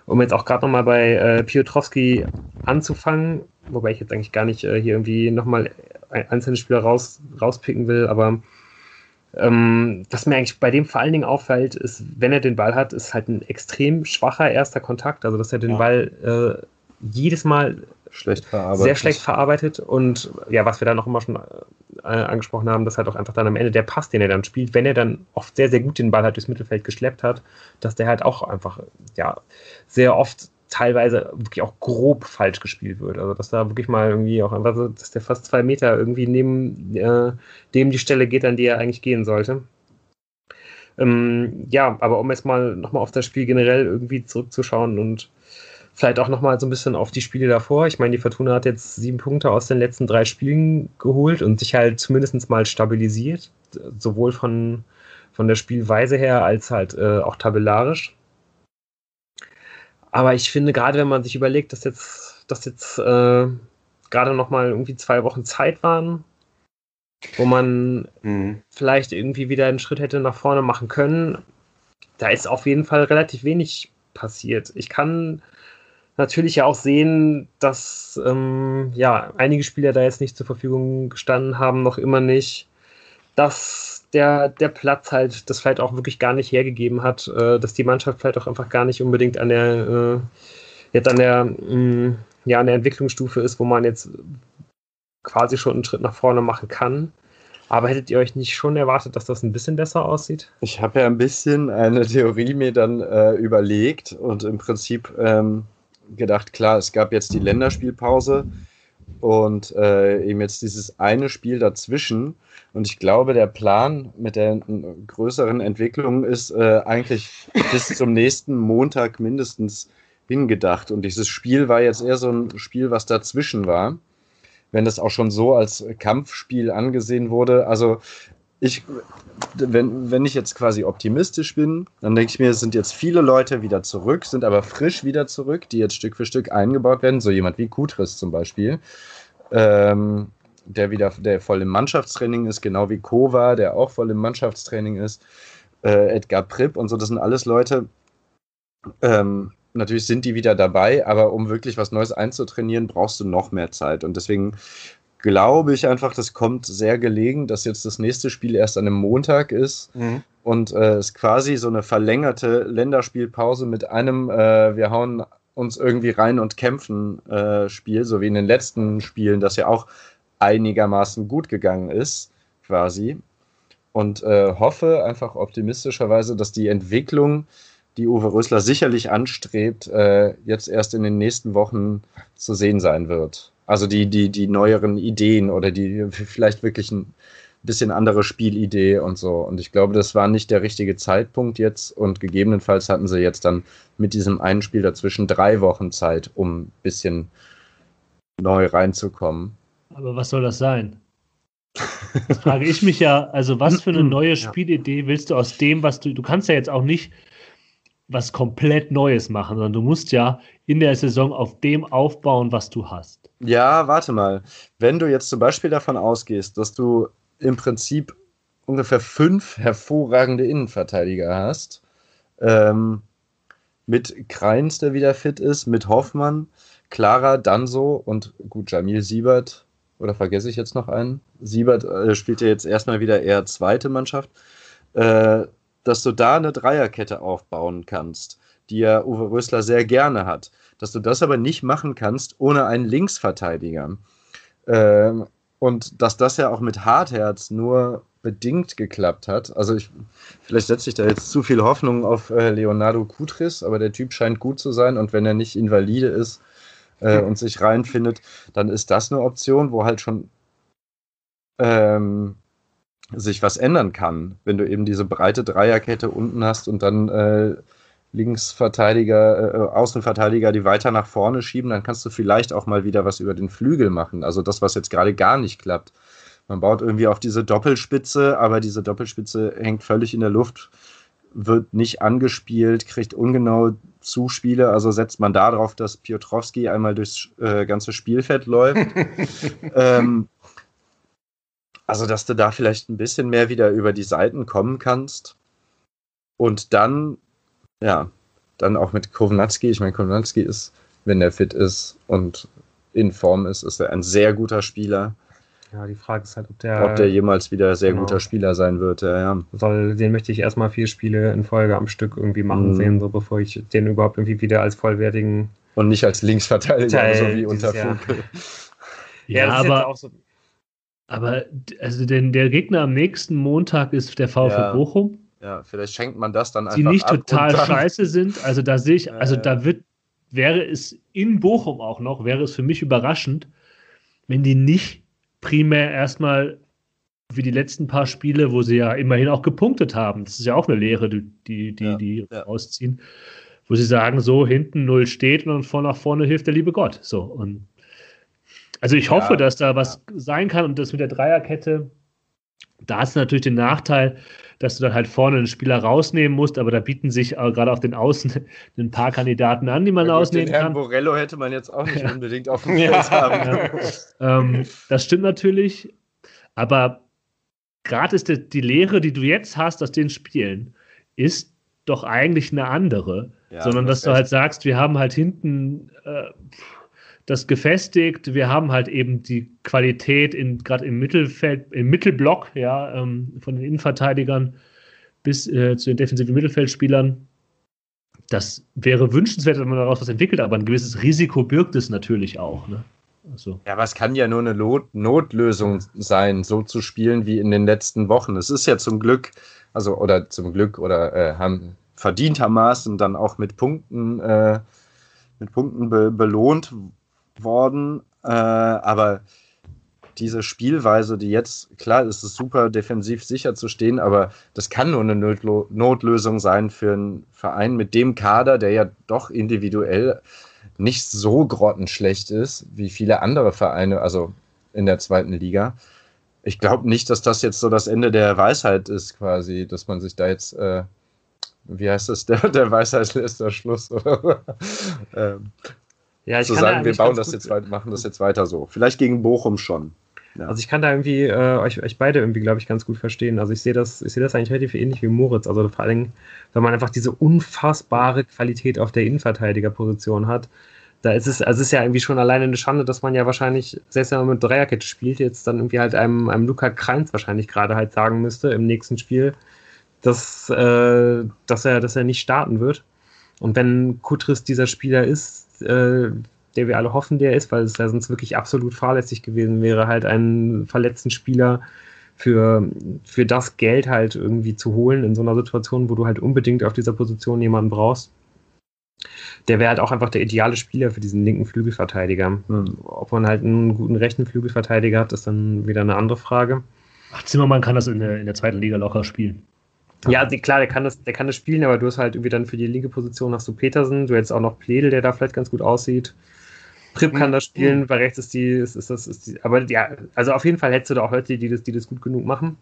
A: Um jetzt auch gerade nochmal bei äh, Piotrowski anzufangen, wobei ich jetzt eigentlich gar nicht äh, hier irgendwie nochmal einzelne Spieler raus, rauspicken will, aber ähm, was mir eigentlich bei dem vor allen Dingen auffällt, ist, wenn er den Ball hat, ist halt ein extrem schwacher erster Kontakt. Also, dass er den ja. Ball äh, jedes Mal schlecht sehr schlecht verarbeitet. Und ja, was wir da noch immer schon äh, angesprochen haben, dass halt auch einfach dann am Ende der Pass, den er dann spielt, wenn er dann oft sehr, sehr gut den Ball halt durchs Mittelfeld geschleppt hat, dass der halt auch einfach ja sehr oft teilweise wirklich auch grob falsch gespielt wird. Also dass da wirklich mal irgendwie auch einfach so, dass der fast zwei Meter irgendwie neben äh, dem die Stelle geht, an die er eigentlich gehen sollte. Ähm, ja, aber um jetzt mal nochmal auf das Spiel generell irgendwie zurückzuschauen und vielleicht auch nochmal so ein bisschen auf die Spiele davor. Ich meine, die Fortuna hat jetzt sieben Punkte aus den letzten drei Spielen geholt und sich halt zumindest mal stabilisiert, sowohl von, von der Spielweise her als halt äh, auch tabellarisch. Aber ich finde, gerade wenn man sich überlegt, dass jetzt, dass jetzt äh, gerade noch mal irgendwie zwei Wochen Zeit waren, wo man mhm. vielleicht irgendwie wieder einen Schritt hätte nach vorne machen können, da ist auf jeden Fall relativ wenig passiert. Ich kann natürlich ja auch sehen, dass ähm, ja einige Spieler da jetzt nicht zur Verfügung gestanden haben, noch immer nicht, dass der, der Platz halt das vielleicht auch wirklich gar nicht hergegeben hat, äh, dass die Mannschaft vielleicht auch einfach gar nicht unbedingt an der, äh, jetzt an der, mh, mm, ja, an der Entwicklungsstufe ist, wo man jetzt quasi schon einen Schritt nach vorne machen kann. Aber hättet ihr euch nicht schon erwartet, dass das ein bisschen besser aussieht?
D: Ich habe ja ein bisschen eine Theorie mir dann äh, überlegt und im Prinzip ähm, gedacht, klar, es gab jetzt die Länderspielpause und äh, eben jetzt dieses eine Spiel dazwischen. Und ich glaube, der Plan mit der größeren Entwicklung ist äh, eigentlich bis zum nächsten Montag mindestens hingedacht. Und dieses Spiel war jetzt eher so ein Spiel, was dazwischen war. Wenn das auch schon so als Kampfspiel angesehen wurde. Also ich, wenn, wenn ich jetzt quasi optimistisch bin, dann denke ich mir, es sind jetzt viele Leute wieder zurück, sind aber frisch wieder zurück, die jetzt Stück für Stück eingebaut werden. So jemand wie Kutris zum Beispiel. Ähm, der wieder, der voll im Mannschaftstraining ist, genau wie Kova, der auch voll im Mannschaftstraining ist, äh, Edgar Pripp und so, das sind alles Leute, ähm, natürlich sind die wieder dabei, aber um wirklich was Neues einzutrainieren, brauchst du noch mehr Zeit. Und deswegen glaube ich einfach, das kommt sehr gelegen, dass jetzt das nächste Spiel erst an einem Montag ist mhm. und äh, es quasi so eine verlängerte Länderspielpause mit einem, äh, wir hauen uns irgendwie rein und kämpfen äh, Spiel, so wie in den letzten Spielen, das ja auch einigermaßen gut gegangen ist, quasi. Und äh, hoffe einfach optimistischerweise, dass die Entwicklung, die Uwe Rösler sicherlich anstrebt, äh, jetzt erst in den nächsten Wochen zu sehen sein wird. Also die, die, die neueren Ideen oder die vielleicht wirklich ein bisschen andere Spielidee und so. Und ich glaube, das war nicht der richtige Zeitpunkt jetzt und gegebenenfalls hatten sie jetzt dann mit diesem einen Spiel dazwischen drei Wochen Zeit, um ein bisschen neu reinzukommen.
B: Aber was soll das sein? Das frage ich mich ja, also was für eine neue Spielidee willst du aus dem, was du, du kannst ja jetzt auch nicht was komplett Neues machen, sondern du musst ja in der Saison auf dem aufbauen, was du hast.
D: Ja, warte mal. Wenn du jetzt zum Beispiel davon ausgehst, dass du im Prinzip ungefähr fünf hervorragende Innenverteidiger hast, ähm, mit Kreins, der wieder fit ist, mit Hoffmann, Clara, Danso und gut, Jamil Siebert. Oder vergesse ich jetzt noch einen? Siebert äh, spielt ja jetzt erstmal wieder eher zweite Mannschaft. Äh, dass du da eine Dreierkette aufbauen kannst, die ja Uwe Rösler sehr gerne hat. Dass du das aber nicht machen kannst ohne einen Linksverteidiger. Ähm, und dass das ja auch mit Hartherz nur bedingt geklappt hat. Also ich, vielleicht setze ich da jetzt zu viel Hoffnung auf äh, Leonardo Kutris, aber der Typ scheint gut zu sein und wenn er nicht invalide ist äh, und sich reinfindet, dann ist das eine Option, wo halt schon ähm, sich was ändern kann, wenn du eben diese breite Dreierkette unten hast und dann äh, Linksverteidiger, äh, Außenverteidiger, die weiter nach vorne schieben, dann kannst du vielleicht auch mal wieder was über den Flügel machen. Also das, was jetzt gerade gar nicht klappt. Man baut irgendwie auf diese Doppelspitze, aber diese Doppelspitze hängt völlig in der Luft, wird nicht angespielt, kriegt ungenau Zuspiele. Also setzt man darauf, dass Piotrowski einmal durchs äh, ganze Spielfeld läuft. ähm, also, dass du da vielleicht ein bisschen mehr wieder über die Seiten kommen kannst. Und dann, ja, dann auch mit Kovnatski. Ich meine, Kovnatski ist, wenn er fit ist und in Form ist, ist er ein sehr guter Spieler.
A: Ja, die Frage ist halt, ob der.
D: Ob der jemals wieder sehr genau. guter Spieler sein wird, ja, ja.
A: Soll, den möchte ich erstmal vier Spiele in Folge am Stück irgendwie machen mm. sehen, so bevor ich den überhaupt irgendwie wieder als vollwertigen.
D: Und nicht als Linksverteidiger, so wie unter Funkel.
B: Ja, ja aber. So, aber also denn der Gegner am nächsten Montag ist der VfB ja. Bochum.
D: Ja, vielleicht schenkt man das dann einfach.
B: Die nicht total scheiße sind. Also da sehe ich, also da wird, wäre es in Bochum auch noch, wäre es für mich überraschend, wenn die nicht primär erstmal wie die letzten paar Spiele, wo sie ja immerhin auch gepunktet haben. Das ist ja auch eine Lehre, die die, die, ja, die ja. rausziehen, wo sie sagen, so hinten null steht und von nach vorne hilft der liebe Gott. So und also ich hoffe, ja, dass da was ja. sein kann und das mit der Dreierkette, da hast du natürlich den Nachteil, dass du dann halt vorne einen Spieler rausnehmen musst, aber da bieten sich gerade auf den Außen ein paar Kandidaten an, die man ja, ausnehmen den Herrn
D: kann. Borello hätte man jetzt auch nicht unbedingt auf dem Feld haben.
B: Ähm, das stimmt natürlich, aber gerade ist die, die Lehre, die du jetzt hast aus den Spielen, ist doch eigentlich eine andere, sondern dass du halt sagst, wir haben halt hinten äh, das gefestigt. Wir haben halt eben die Qualität in gerade im Mittelfeld, im Mittelblock, ja, ähm, von den Innenverteidigern bis äh, zu den defensiven Mittelfeldspielern. Das wäre wünschenswert, wenn man daraus was entwickelt, aber ein gewisses Risiko birgt es natürlich auch. Ne?
D: Also. Ja, aber es kann ja nur eine Not Notlösung sein, so zu spielen wie in den letzten Wochen. Es ist ja zum Glück, also oder zum Glück oder äh, haben verdientermaßen dann auch mit Punkten, äh, mit Punkten be belohnt worden, äh, aber diese Spielweise, die jetzt, klar, ist es super, defensiv sicher zu stehen, aber das kann nur eine Notlo Notlösung sein für einen Verein mit dem Kader, der ja doch individuell nicht so grottenschlecht ist wie viele andere Vereine, also in der zweiten Liga. Ich glaube nicht, dass das jetzt so das Ende der Weisheit ist, quasi, dass man sich da jetzt, äh, wie heißt das, der, der Weisheit lässt der Schluss, oder? ähm, ja, ich zu kann sagen, wir bauen das jetzt weiter, machen das jetzt weiter so. Vielleicht gegen Bochum schon.
A: Ja. Also ich kann da irgendwie äh, euch, euch beide irgendwie, glaube ich, ganz gut verstehen. Also ich sehe das, ich sehe das eigentlich relativ ähnlich wie Moritz. Also vor allem, wenn man einfach diese unfassbare Qualität auf der Innenverteidigerposition hat, da ist es, also es ist ja irgendwie schon alleine eine Schande, dass man ja wahrscheinlich, selbst wenn man mit Dreierkette spielt, jetzt dann irgendwie halt einem, einem Luca Kreins wahrscheinlich gerade halt sagen müsste im nächsten Spiel, dass, äh, dass, er, dass er nicht starten wird. Und wenn Kutris dieser Spieler ist, äh, der wir alle hoffen, der ist, weil es ja sonst wirklich absolut fahrlässig gewesen wäre, halt einen verletzten Spieler für, für das Geld halt irgendwie zu holen in so einer Situation, wo du halt unbedingt auf dieser Position jemanden brauchst. Der wäre halt auch einfach der ideale Spieler für diesen linken Flügelverteidiger. Mhm. Ob man halt einen guten rechten Flügelverteidiger hat, ist dann wieder eine andere Frage.
B: Ach, Zimmermann kann das in der, in der zweiten Liga locker spielen.
A: Ja, klar, der kann, das, der kann das spielen, aber du hast halt irgendwie dann für die linke Position hast du Petersen, du hättest auch noch Pledel, der da vielleicht ganz gut aussieht. Prip kann mhm. das spielen, weil rechts ist die, ist, ist das, ist die, aber ja, also auf jeden Fall hättest du da auch Leute, die das, die das gut genug machen.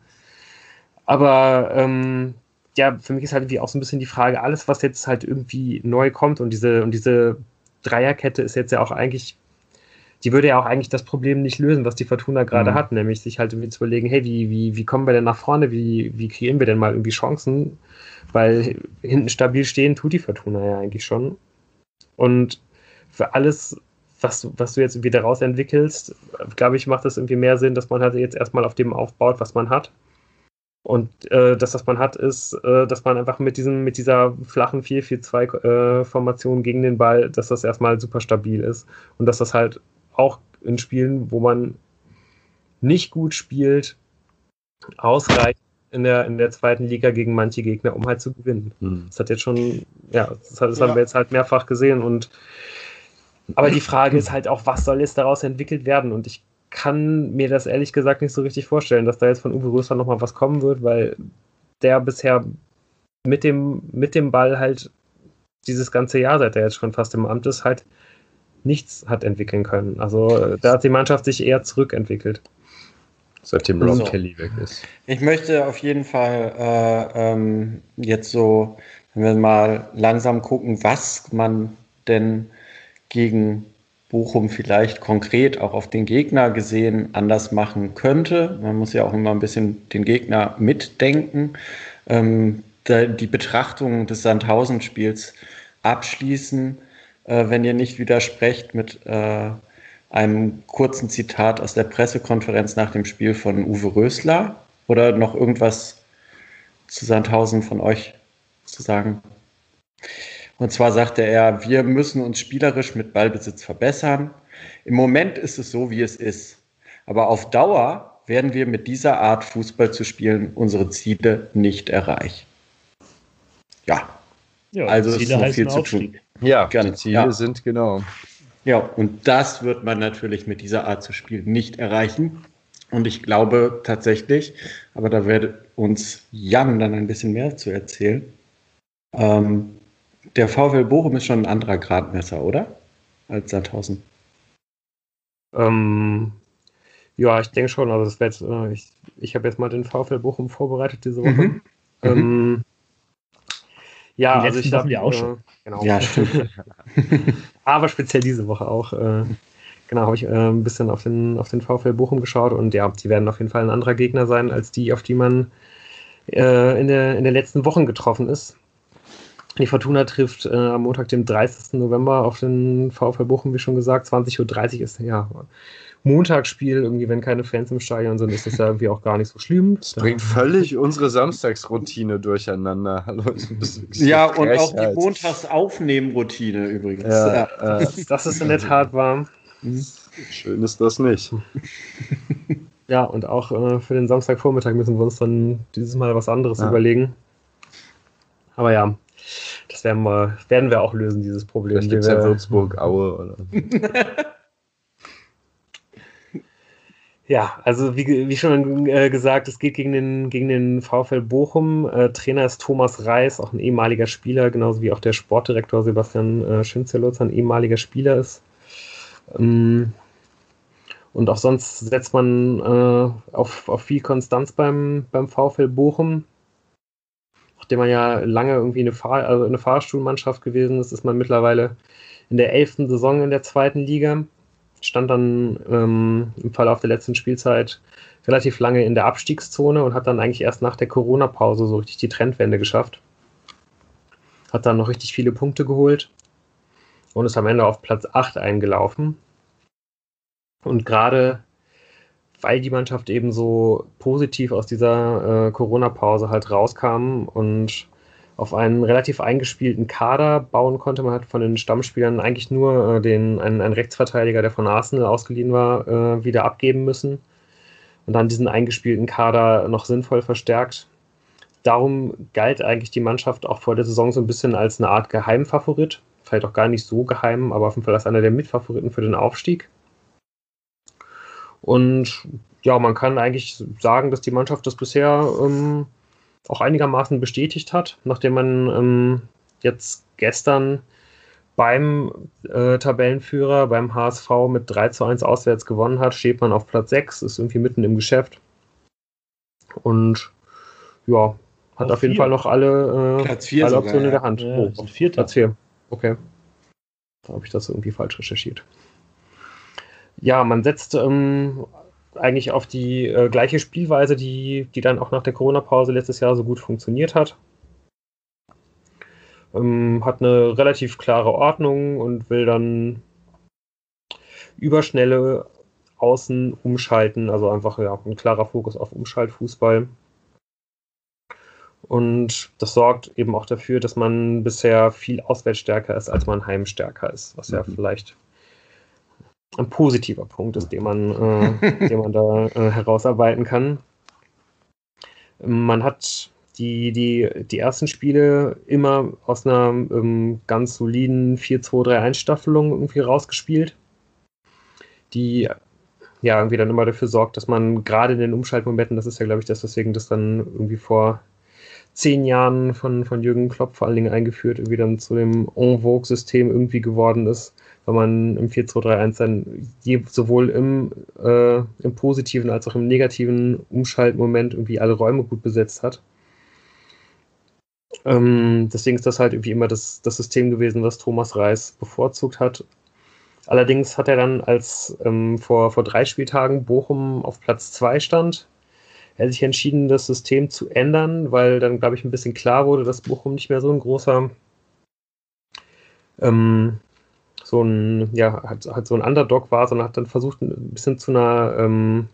A: Aber ähm, ja, für mich ist halt irgendwie auch so ein bisschen die Frage, alles, was jetzt halt irgendwie neu kommt und diese, und diese Dreierkette ist jetzt ja auch eigentlich, die würde ja auch eigentlich das Problem nicht lösen, was die Fortuna gerade mhm. hat, nämlich sich halt irgendwie zu überlegen, hey, wie, wie, wie kommen wir denn nach vorne, wie, wie kreieren wir denn mal irgendwie Chancen, weil hinten stabil stehen tut die Fortuna ja eigentlich schon. Und für alles, was, was du jetzt irgendwie daraus entwickelst, glaube ich, macht es irgendwie mehr Sinn, dass man halt jetzt erstmal auf dem aufbaut, was man hat und äh, das, was man hat, ist, äh, dass man einfach mit, diesem, mit dieser flachen 4-4-2-Formation äh, gegen den Ball, dass das erstmal super stabil ist. Und dass das halt auch in Spielen, wo man nicht gut spielt, ausreicht in der, in der zweiten Liga gegen manche Gegner, um halt zu gewinnen. Mhm. Das hat jetzt schon, ja, das, das ja. haben wir jetzt halt mehrfach gesehen. Und aber die Frage ist halt auch, was soll jetzt daraus entwickelt werden? Und ich kann mir das ehrlich gesagt nicht so richtig vorstellen, dass da jetzt von Uwe Rösler nochmal was kommen wird, weil der bisher mit dem, mit dem Ball halt dieses ganze Jahr, seit er jetzt schon fast im Amt ist, halt nichts hat entwickeln können. Also da hat die Mannschaft sich eher zurückentwickelt.
C: Seitdem Rob so. Kelly weg ist. Ich möchte auf jeden Fall äh, ähm, jetzt so, wenn wir mal langsam gucken, was man denn gegen Bochum vielleicht konkret auch auf den Gegner gesehen anders machen könnte. Man muss ja auch immer ein bisschen den Gegner mitdenken. Ähm, die Betrachtung des Sandhausen-Spiels abschließen, äh, wenn ihr nicht widersprecht mit äh, einem kurzen Zitat aus der Pressekonferenz nach dem Spiel von Uwe Rösler oder noch irgendwas zu Sandhausen von euch zu sagen? Und zwar sagte er, wir müssen uns spielerisch mit Ballbesitz verbessern. Im Moment ist es so, wie es ist. Aber auf Dauer werden wir mit dieser Art Fußball zu spielen unsere Ziele nicht erreichen. Ja. Ja also es ist noch viel zu tun.
D: Ja, Gerne. die Ziele ja. sind genau.
C: Ja, und das wird man natürlich mit dieser Art zu spielen nicht erreichen. Und ich glaube tatsächlich, aber da wird uns Jan dann ein bisschen mehr zu erzählen, ähm, der VfL Bochum ist schon ein anderer Gradmesser, oder? Als Sandhausen.
A: Ähm, ja, ich denke schon. Also das jetzt, äh, ich, ich habe jetzt mal den VfL Bochum vorbereitet diese Woche. Mhm. Ähm, mhm. Ja, also ich habe
B: ja auch schon. Äh,
A: genau. Ja, stimmt. Aber speziell diese Woche auch. Äh, genau, habe ich äh, ein bisschen auf den, auf den VfL Bochum geschaut und ja, die werden auf jeden Fall ein anderer Gegner sein als die, auf die man äh, in, der, in den letzten Wochen getroffen ist. Die Fortuna trifft äh, am Montag, dem 30. November auf den VfL Bochum, wie schon gesagt. 20.30 Uhr ist ja Montagsspiel. Irgendwie, wenn keine Fans im Stadion sind, ist das ja irgendwie auch gar nicht so schlimm.
D: Das bringt völlig unsere Samstagsroutine durcheinander. Hallo,
C: ja, und auch die Montagsaufnehmen-Routine übrigens. Ja,
A: ja. Äh, das ist in der Tat warm.
D: Schön ist das nicht.
A: Ja, und auch äh, für den Samstagvormittag müssen wir uns dann dieses Mal was anderes ja. überlegen. Aber ja, das werden wir, werden wir auch lösen, dieses Problem.
D: Vielleicht gibt ja Würzburg, Aue oder.
A: ja, also wie, wie schon äh, gesagt, es geht gegen den, gegen den VfL Bochum. Äh, Trainer ist Thomas Reis, auch ein ehemaliger Spieler, genauso wie auch der Sportdirektor Sebastian äh, Schinzelutz ein ehemaliger Spieler ist. Ähm, und auch sonst setzt man äh, auf, auf viel Konstanz beim, beim VfL Bochum nachdem man ja lange irgendwie eine, Fahr also eine Fahrstuhlmannschaft gewesen ist, ist man mittlerweile in der elften Saison in der zweiten Liga. Stand dann ähm, im Verlauf der letzten Spielzeit relativ lange in der Abstiegszone und hat dann eigentlich erst nach der Corona-Pause so richtig die Trendwende geschafft. Hat dann noch richtig viele Punkte geholt und ist am Ende auf Platz 8 eingelaufen. Und gerade weil die Mannschaft eben so positiv aus dieser äh, Corona-Pause halt rauskam und auf einen relativ eingespielten Kader bauen konnte. Man hat von den Stammspielern eigentlich nur äh, den, einen, einen, Rechtsverteidiger, der von Arsenal ausgeliehen war, äh, wieder abgeben müssen und dann diesen eingespielten Kader noch sinnvoll verstärkt. Darum galt eigentlich die Mannschaft auch vor der Saison so ein bisschen als eine Art Geheimfavorit. Vielleicht auch gar nicht so geheim, aber auf jeden Fall als einer der Mitfavoriten für den Aufstieg. Und ja, man kann eigentlich sagen, dass die Mannschaft das bisher ähm, auch einigermaßen bestätigt hat, nachdem man ähm, jetzt gestern beim äh, Tabellenführer, beim HSV mit 3 zu 1 auswärts gewonnen hat, steht man auf Platz 6, ist irgendwie mitten im Geschäft. Und ja, hat auf, auf jeden Fall noch alle, äh, alle Optionen in der Hand.
B: Ja, oh, Platz
A: 4. Okay. Da habe ich das irgendwie falsch recherchiert. Ja, man setzt ähm, eigentlich auf die äh, gleiche Spielweise, die, die dann auch nach der Corona-Pause letztes Jahr so gut funktioniert hat. Ähm, hat eine relativ klare Ordnung und will dann überschnelle Außen umschalten, also einfach ja, ein klarer Fokus auf Umschaltfußball. Und das sorgt eben auch dafür, dass man bisher viel auswärtsstärker ist, als man heimstärker ist, was ja mhm. vielleicht ein positiver Punkt ist, den man, äh, den man da äh, herausarbeiten kann. Man hat die, die, die ersten Spiele immer aus einer ähm, ganz soliden 4-2-3-1-Staffelung irgendwie rausgespielt, die ja irgendwie dann immer dafür sorgt, dass man gerade in den Umschaltmomenten, das ist ja glaube ich das, weswegen das dann irgendwie vor zehn Jahren von, von Jürgen Klopp vor allen Dingen eingeführt, irgendwie dann zu dem En Vogue-System irgendwie geworden ist, weil man im 4-2-3-1 dann je, sowohl im, äh, im positiven als auch im negativen Umschaltmoment irgendwie alle Räume gut besetzt hat. Ähm, deswegen ist das halt irgendwie immer das, das System gewesen, was Thomas Reis bevorzugt hat. Allerdings hat er dann, als ähm, vor, vor drei Spieltagen Bochum auf Platz 2 stand, er sich entschieden, das System zu ändern, weil dann, glaube ich, ein bisschen klar wurde, dass Bochum nicht mehr so ein großer, ähm, so ein, ja, hat, hat so ein Underdog war, sondern hat dann versucht, ein bisschen zu einer ähm,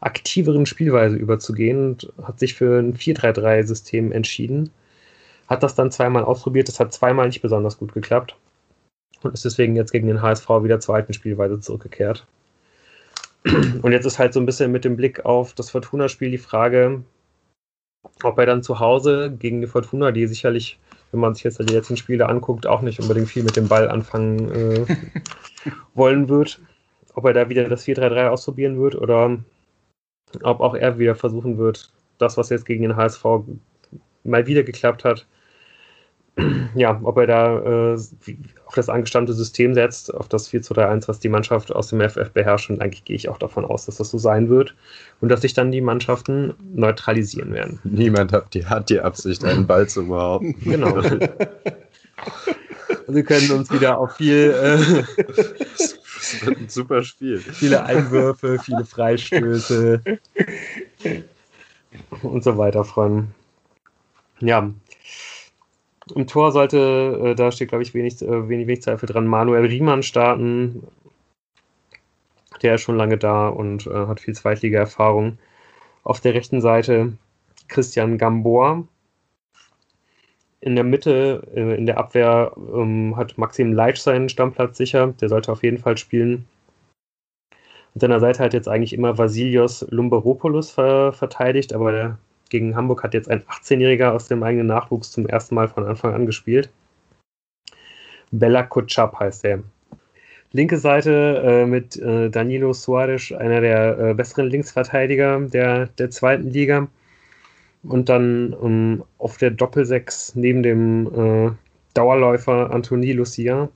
A: aktiveren Spielweise überzugehen und hat sich für ein 4-3-3-System entschieden. Hat das dann zweimal ausprobiert, das hat zweimal nicht besonders gut geklappt und ist deswegen jetzt gegen den HSV wieder zur alten Spielweise zurückgekehrt. Und jetzt ist halt so ein bisschen mit dem Blick auf das Fortuna-Spiel die Frage, ob er dann zu Hause gegen die Fortuna, die sicherlich, wenn man sich jetzt die letzten Spiele anguckt, auch nicht unbedingt viel mit dem Ball anfangen äh, wollen wird, ob er da wieder das 4-3-3 ausprobieren wird oder ob auch er wieder versuchen wird, das, was jetzt gegen den HSV mal wieder geklappt hat, ja, ob er da äh, auf das angestammte System setzt, auf das 4 2 3 1, was die Mannschaft aus dem FF beherrscht. Und eigentlich gehe ich auch davon aus, dass das so sein wird und dass sich dann die Mannschaften neutralisieren werden.
D: Niemand hat die, hat die Absicht, einen Ball zu behaupten.
A: Genau. Sie können uns wieder auf viel. Äh,
D: das wird ein super Spiel.
A: Viele Einwürfe, viele Freistöße und so weiter freuen. Ja, im Tor sollte, äh, da steht, glaube ich, wenig, äh, wenig, wenig Zweifel dran, Manuel Riemann starten. Der ist schon lange da und äh, hat viel Zweitliga-Erfahrung. Auf der rechten Seite Christian Gambor. In der Mitte, äh, in der Abwehr, ähm, hat Maxim Leitsch seinen Stammplatz sicher. Der sollte auf jeden Fall spielen. An der Seite hat jetzt eigentlich immer Vasilios Lumberopoulos ver verteidigt, aber der gegen Hamburg hat jetzt ein 18-Jähriger aus dem eigenen Nachwuchs zum ersten Mal von Anfang an gespielt. Bella Kutschap heißt er. Linke Seite äh, mit äh, Danilo Suarez, einer der äh, besseren Linksverteidiger der, der zweiten Liga. Und dann um, auf der Doppelsechs neben dem äh, Dauerläufer Anthony Lucia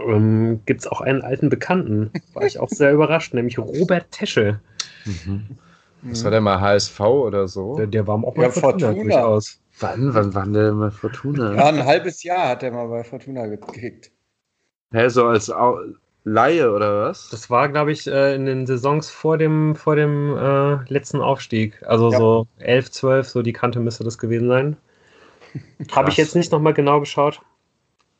A: ähm, gibt es auch einen alten Bekannten. War ich auch sehr überrascht, nämlich Robert Tesche. Mhm.
D: Was war der mal HSV oder so?
A: Der, der war auch mal ja, Fortuna, Fortuna. durchaus.
D: Wann? Wann war der mal Fortuna?
C: Ja, ein halbes Jahr hat er mal bei Fortuna gekickt.
D: Hä, so als Au Laie oder was?
A: Das war, glaube ich, äh, in den Saisons vor dem, vor dem äh, letzten Aufstieg. Also ja. so 11, 12, so die Kante müsste das gewesen sein. Habe ich jetzt nicht nochmal genau geschaut.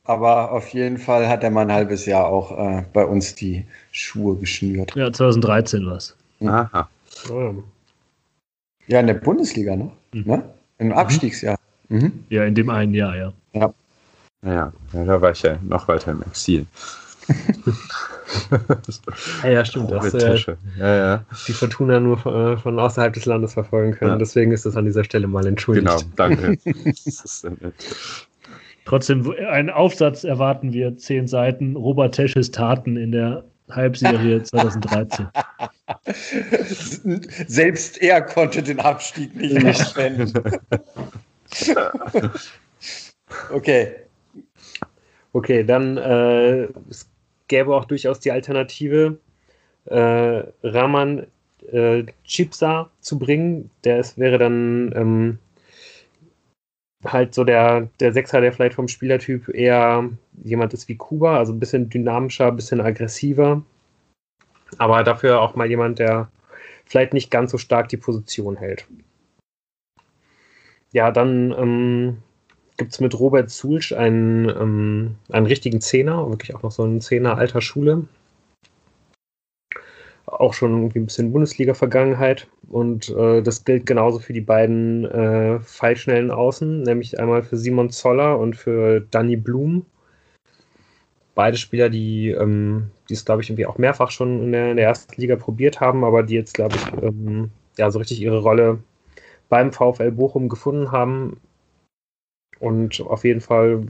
C: Aber auf jeden Fall hat er mal ein halbes Jahr auch äh, bei uns die Schuhe geschnürt.
B: Ja, 2013 war es.
D: Aha.
C: Ja, in der Bundesliga noch, mhm. ne? Im mhm. Abstiegsjahr.
B: Mhm. Ja, in dem einen Jahr, ja.
C: Ja.
D: Ja, ja da war ich ja noch weiter im Exil.
A: ja, ja, stimmt. Das, äh, ja, ja. Die Fortuna nur von, äh, von, außerhalb des Landes verfolgen können. Ja. Deswegen ist das an dieser Stelle mal entschuldigt. Genau,
D: danke.
B: Trotzdem, einen Aufsatz erwarten wir, zehn Seiten, Robert Tesches Taten in der Halbserie 2013.
C: Selbst er konnte den Abstieg nicht auswenden. okay.
A: Okay, dann äh, es gäbe auch durchaus die Alternative. Äh, Rahman äh, Chipsa zu bringen. Der ist, wäre dann ähm, halt so der, der Sechser, der vielleicht vom Spielertyp eher jemand ist wie Kuba, also ein bisschen dynamischer, ein bisschen aggressiver. Aber dafür auch mal jemand, der vielleicht nicht ganz so stark die Position hält. Ja, dann ähm, gibt es mit Robert Zulsch einen, ähm, einen richtigen Zehner, wirklich auch noch so einen Zehner alter Schule. Auch schon irgendwie ein bisschen Bundesliga-Vergangenheit. Und äh, das gilt genauso für die beiden äh, fallschnellen Außen, nämlich einmal für Simon Zoller und für Danny Blum. Beide Spieler, die ähm, es, glaube ich, irgendwie auch mehrfach schon in der, in der, ersten Liga probiert haben, aber die jetzt, glaube ich, ähm, ja, so richtig ihre Rolle beim VfL Bochum gefunden haben und auf jeden Fall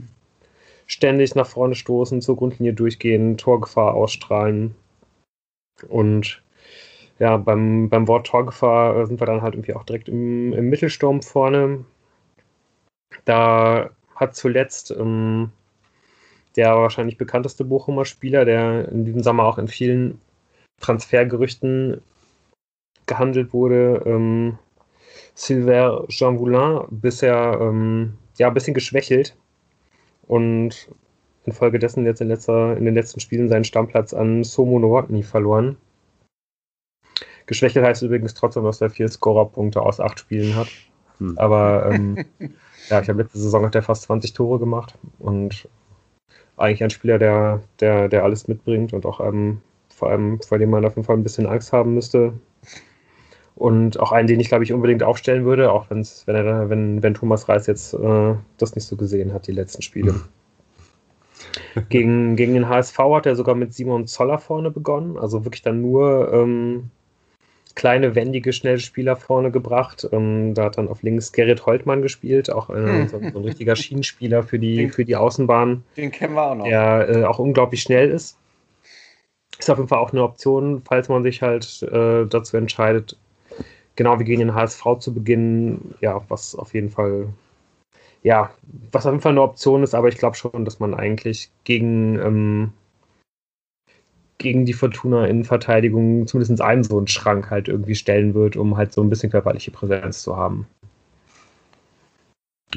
A: ständig nach vorne stoßen, zur Grundlinie durchgehen, Torgefahr ausstrahlen. Und ja, beim, beim Wort Torgefahr äh, sind wir dann halt irgendwie auch direkt im, im Mittelsturm vorne. Da hat zuletzt ähm, der wahrscheinlich bekannteste Bochumer Spieler, der in diesem Sommer auch in vielen Transfergerüchten gehandelt wurde, ähm, Jean bisher ähm, ja, ein bisschen geschwächelt und infolgedessen jetzt in, letzter, in den letzten Spielen seinen Stammplatz an Somo Nowotny verloren. Geschwächelt heißt übrigens trotzdem, dass er vier Scorerpunkte aus acht Spielen hat. Hm. Aber ähm, ja, ich habe letzte Saison hat er fast 20 Tore gemacht und eigentlich ein Spieler, der, der, der alles mitbringt und auch ähm, vor allem, vor dem man auf jeden Fall ein bisschen Angst haben müsste. Und auch einen, den ich, glaube ich, unbedingt aufstellen würde, auch wenn's, wenn, er, wenn, wenn Thomas Reis jetzt äh, das nicht so gesehen hat, die letzten Spiele. Gegen, gegen den HSV hat er sogar mit Simon Zoller vorne begonnen, also wirklich dann nur ähm, kleine, wendige, schnelle Spieler vorne gebracht. Ähm, da hat dann auf links Gerrit Holtmann gespielt, auch äh, so, so, ein richtiger Schienenspieler für die, den, für die Außenbahn.
C: Den kennen wir auch noch.
A: Der äh, auch unglaublich schnell ist. Ist auf jeden Fall auch eine Option, falls man sich halt äh, dazu entscheidet, genau wie gegen den HSV zu beginnen, ja, was auf jeden Fall, ja, was auf jeden Fall eine Option ist, aber ich glaube schon, dass man eigentlich gegen, ähm, gegen die Fortuna in Verteidigung zumindest einen so einen Schrank halt irgendwie stellen wird, um halt so ein bisschen körperliche Präsenz zu haben.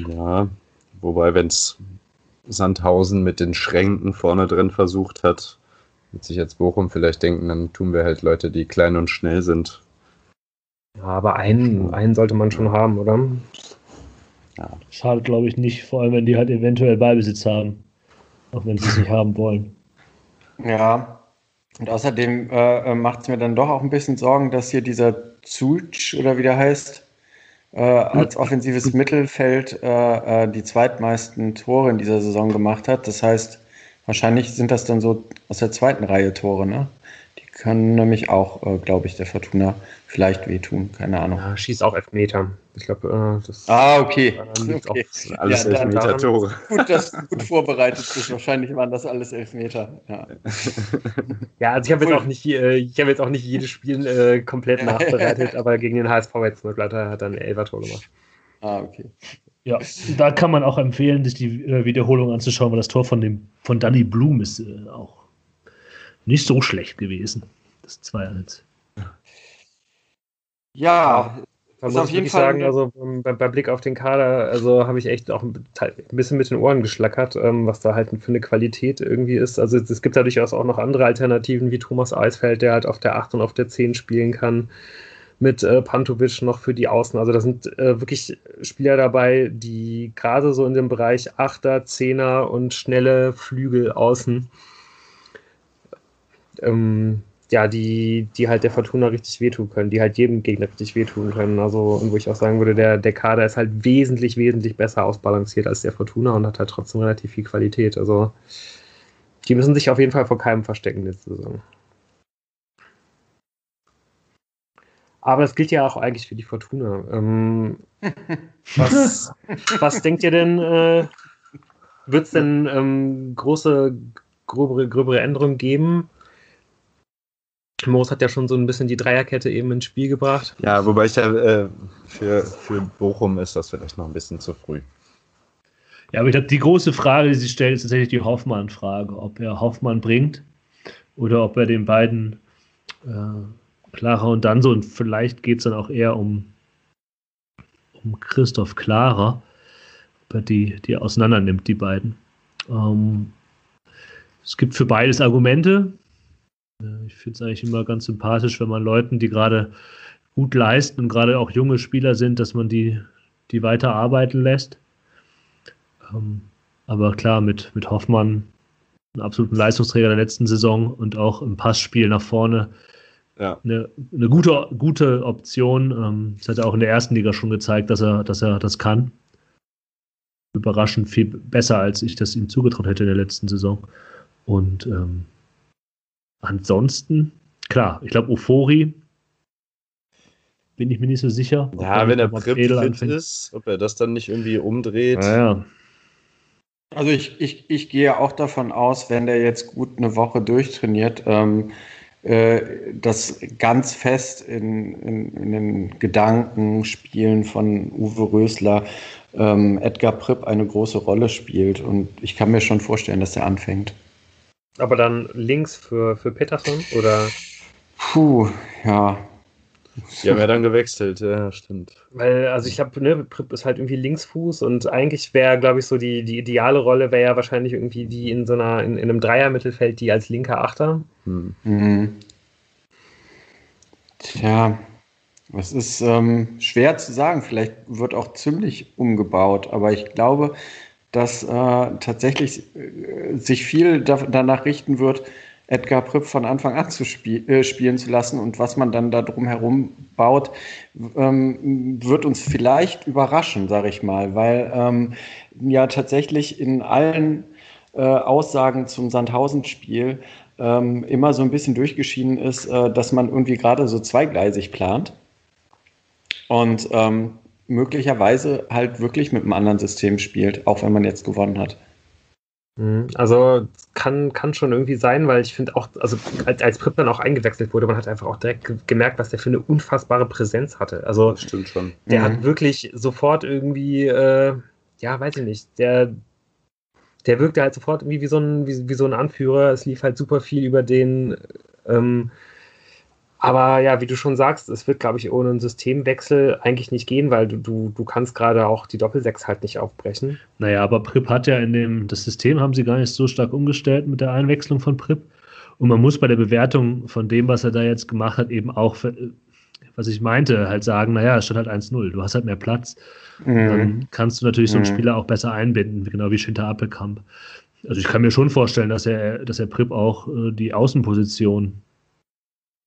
D: Ja, wobei, wenn es Sandhausen mit den Schränken vorne drin versucht hat, wird sich jetzt Bochum vielleicht denken, dann tun wir halt Leute, die klein und schnell sind,
A: ja, aber einen, einen sollte man schon haben, oder?
B: Ja. Schade, glaube ich, nicht, vor allem wenn die halt eventuell Ballbesitz haben. Auch wenn sie es nicht haben wollen.
C: Ja. Und außerdem äh, äh macht es mir dann doch auch ein bisschen Sorgen, dass hier dieser Zulc oder wie der heißt, äh, als offensives Mittelfeld äh, äh, die zweitmeisten Tore in dieser Saison gemacht hat. Das heißt, wahrscheinlich sind das dann so aus der zweiten Reihe Tore, ne? Kann nämlich auch, äh, glaube ich, der Fortuna vielleicht wehtun. Keine Ahnung. Ja,
A: schießt auch Elfmeter. Ich glaube, äh, das.
C: Ah, okay.
A: Äh,
C: okay.
A: alles ja, Elfmeter-Tore.
C: Gut, dass du gut vorbereitet bist. Wahrscheinlich waren das alles Elfmeter. Ja,
A: ja also ich habe jetzt, auch nicht, äh, hab jetzt auch nicht jedes Spiel äh, komplett nachbereitet, aber gegen den HSV jetzt nur Blatter hat er ein Elfer-Tor gemacht.
C: Ah, okay.
B: Ja, da kann man auch empfehlen, sich die äh, Wiederholung anzuschauen, weil das Tor von dem von Danny Blum ist äh, auch nicht so schlecht gewesen. Das 2-1.
A: Ja, da muss auf jeden Fall sagen, also bei, bei, Blick auf den Kader, also habe ich echt auch ein bisschen mit den Ohren geschlackert, ähm, was da halt für eine Qualität irgendwie ist. Also es gibt da durchaus auch noch andere Alternativen wie Thomas Eisfeld, der halt auf der 8 und auf der 10 spielen kann. Mit äh, Pantovic noch für die Außen. Also da sind äh, wirklich Spieler dabei, die gerade so in dem Bereich 8er, 10er und schnelle Flügel außen ähm, ja, die, die halt der Fortuna richtig wehtun können, die halt jedem Gegner richtig wehtun können. Also, und wo ich auch sagen würde, der, der Kader ist halt wesentlich, wesentlich besser ausbalanciert als der Fortuna und hat halt trotzdem relativ viel Qualität. Also, die müssen sich auf jeden Fall vor keinem verstecken letzte Saison. Aber das gilt ja auch eigentlich für die Fortuna. Ähm, was, was denkt ihr denn, äh, wird es denn ähm, große, gröbere, gröbere Änderungen geben? Moos hat ja schon so ein bisschen die Dreierkette eben ins Spiel gebracht.
D: Ja, wobei ich ja äh, für, für Bochum ist das vielleicht noch ein bisschen zu früh.
B: Ja, aber ich glaube, die große Frage, die sich stellt, ist tatsächlich die Hoffmann-Frage, ob er Hoffmann bringt oder ob er den beiden äh, Clara und Danso und vielleicht geht es dann auch eher um, um Christoph Clara, ob er die, die auseinander nimmt, die beiden. Ähm, es gibt für beides Argumente. Ich finde es eigentlich immer ganz sympathisch, wenn man Leuten, die gerade gut leisten und gerade auch junge Spieler sind, dass man die, die weiter arbeiten lässt. Ähm, aber klar, mit, mit Hoffmann, einem absoluten Leistungsträger der letzten Saison und auch im Passspiel nach vorne, ja. eine, eine gute, gute Option. Ähm, das hat er auch in der ersten Liga schon gezeigt, dass er, dass er das kann. Überraschend viel besser, als ich das ihm zugetraut hätte in der letzten Saison. Und ähm, ansonsten, klar, ich glaube, Euphorie bin ich mir nicht so sicher.
D: Ja, wenn er Prip fit ist, ob er das dann nicht irgendwie umdreht.
B: Ja,
C: Also ich, ich, ich gehe auch davon aus, wenn der jetzt gut eine Woche durchtrainiert, ähm, äh, dass ganz fest in, in, in, den Gedankenspielen von Uwe Rösler ähm, Edgar Pripp eine große Rolle spielt. Und ich kann mir schon vorstellen, dass er anfängt.
A: Aber dann links für, für Peterson oder?
C: Puh, ja.
D: Ja, wäre dann gewechselt, ja, stimmt.
A: Weil, also ich habe, ne, Prip ist halt irgendwie Linksfuß und eigentlich wäre, glaube ich, so die, die ideale Rolle wäre ja wahrscheinlich irgendwie die in so einer, in, in einem Dreier-Mittelfeld, die als linker Achter. Hm. Mhm.
C: Tja, es ist ähm, schwer zu sagen. Vielleicht wird auch ziemlich umgebaut, aber ich glaube, dass äh, tatsächlich äh, sich viel da, danach richten wird, Edgar Pripp von Anfang an zu spiel, äh, spielen zu lassen und was man dann da drum herum baut, ähm, wird uns vielleicht überraschen, sage ich mal, weil ähm, ja tatsächlich in allen äh, Aussagen zum Sandhausen-Spiel ähm, immer so ein bisschen durchgeschieden ist, äh, dass man irgendwie gerade so zweigleisig plant. Und ähm, möglicherweise halt wirklich mit einem anderen System spielt, auch wenn man jetzt gewonnen hat.
A: Mhm. Also kann, kann schon irgendwie sein, weil ich finde auch, also als, als Prip dann auch eingewechselt wurde, man hat einfach auch direkt gemerkt, was der für eine unfassbare Präsenz hatte. Also
D: das stimmt schon.
A: Der mhm. hat wirklich sofort irgendwie, äh, ja, weiß ich nicht, der, der wirkte halt sofort irgendwie wie so ein, wie, wie so ein Anführer. Es lief halt super viel über den. Ähm, aber ja, wie du schon sagst, es wird, glaube ich, ohne einen Systemwechsel eigentlich nicht gehen, weil du, du, du kannst gerade auch die Doppelsechs halt nicht aufbrechen.
B: Naja, aber Prip hat ja in dem, das System haben sie gar nicht so stark umgestellt mit der Einwechslung von Prip. Und man muss bei der Bewertung von dem, was er da jetzt gemacht hat, eben auch, was ich meinte, halt sagen, naja, es steht halt 1-0, du hast halt mehr Platz. Mhm. Dann kannst du natürlich so einen mhm. Spieler auch besser einbinden, genau wie Schinter Appelkamp. Also ich kann mir schon vorstellen, dass er, dass er Prip auch äh, die Außenposition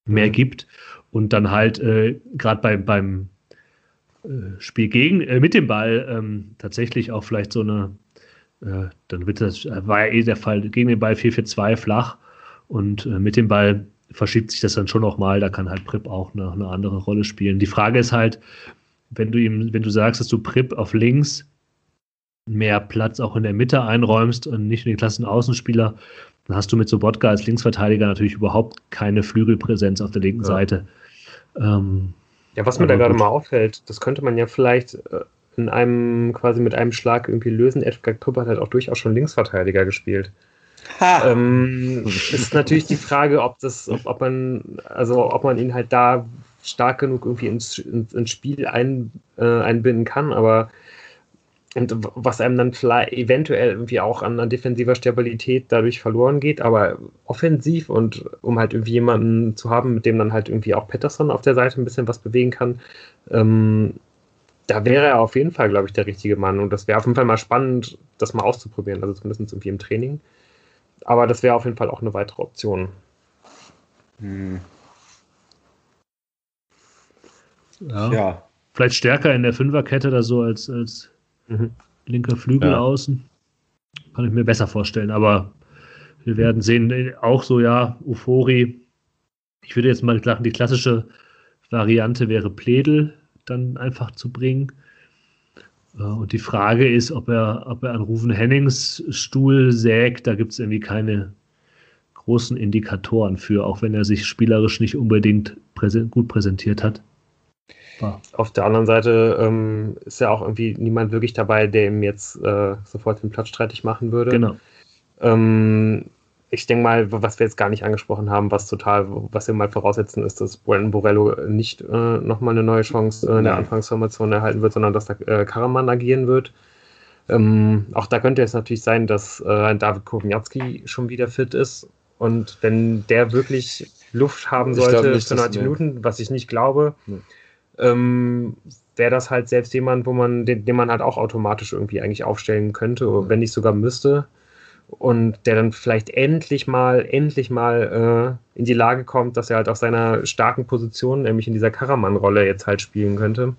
B: mehr mhm. gibt und dann halt äh, gerade bei, beim äh, Spiel gegen, äh, mit dem Ball ähm, tatsächlich auch vielleicht so eine, äh, dann wird das, war ja eh der Fall, gegen den Ball 4-4-2 flach und äh, mit dem Ball verschiebt sich das dann schon nochmal, da kann halt Prip auch eine, eine andere Rolle spielen. Die Frage ist halt, wenn du ihm, wenn du sagst, dass du Prip auf links mehr Platz auch in der Mitte einräumst und nicht nur den klassischen Außenspieler, dann hast du mit Sobotka als Linksverteidiger natürlich überhaupt keine Flügelpräsenz auf der linken ja. Seite.
A: Ähm, ja, was mir da gerade mal auffällt, das könnte man ja vielleicht äh, in einem, quasi mit einem Schlag irgendwie lösen. Edgar Krupp hat halt auch durchaus schon Linksverteidiger gespielt. Ähm, ist natürlich die Frage, ob das, ob, ob, man, also ob man ihn halt da stark genug irgendwie ins, ins, ins Spiel ein, äh, einbinden kann, aber und was einem dann vielleicht eventuell irgendwie auch an, an, defensiver Stabilität dadurch verloren geht, aber offensiv und um halt irgendwie jemanden zu haben, mit dem dann halt irgendwie auch Patterson auf der Seite ein bisschen was bewegen kann, ähm, da wäre er auf jeden Fall, glaube ich, der richtige Mann. Und das wäre auf jeden Fall mal spannend, das mal auszuprobieren, also zumindest irgendwie im Training. Aber das wäre auf jeden Fall auch eine weitere Option. Hm.
B: Ja. ja. Vielleicht stärker in der Fünferkette oder so als, als Mhm. Linker Flügel ja. außen. Kann ich mir besser vorstellen, aber wir werden sehen, auch so, ja, Ufori. Ich würde jetzt mal sagen, die klassische Variante wäre Pledel dann einfach zu bringen. Äh, und die Frage ist, ob er, ob er an Rufen Hennings Stuhl sägt. Da gibt es irgendwie keine großen Indikatoren für, auch wenn er sich spielerisch nicht unbedingt präsent, gut präsentiert hat.
A: Auf der anderen Seite ähm, ist ja auch irgendwie niemand wirklich dabei, der ihm jetzt äh, sofort den Platz streitig machen würde.
B: Genau.
A: Ähm, ich denke mal, was wir jetzt gar nicht angesprochen haben, was total, was wir mal voraussetzen, ist, dass Brandon Borello nicht äh, nochmal eine neue Chance äh, in der Anfangsformation erhalten wird, sondern dass da äh, Karaman agieren wird. Ähm, auch da könnte es natürlich sein, dass äh, David Kowniatski schon wieder fit ist. Und wenn der wirklich Luft haben sollte nicht, für 90 Minuten, was ich nicht glaube, nee. Ähm, wäre das halt selbst jemand, wo man, den, den, man halt auch automatisch irgendwie eigentlich aufstellen könnte, wenn nicht sogar müsste. Und der dann vielleicht endlich mal, endlich mal äh, in die Lage kommt, dass er halt auf seiner starken Position, nämlich in dieser Karaman-Rolle, jetzt halt spielen könnte.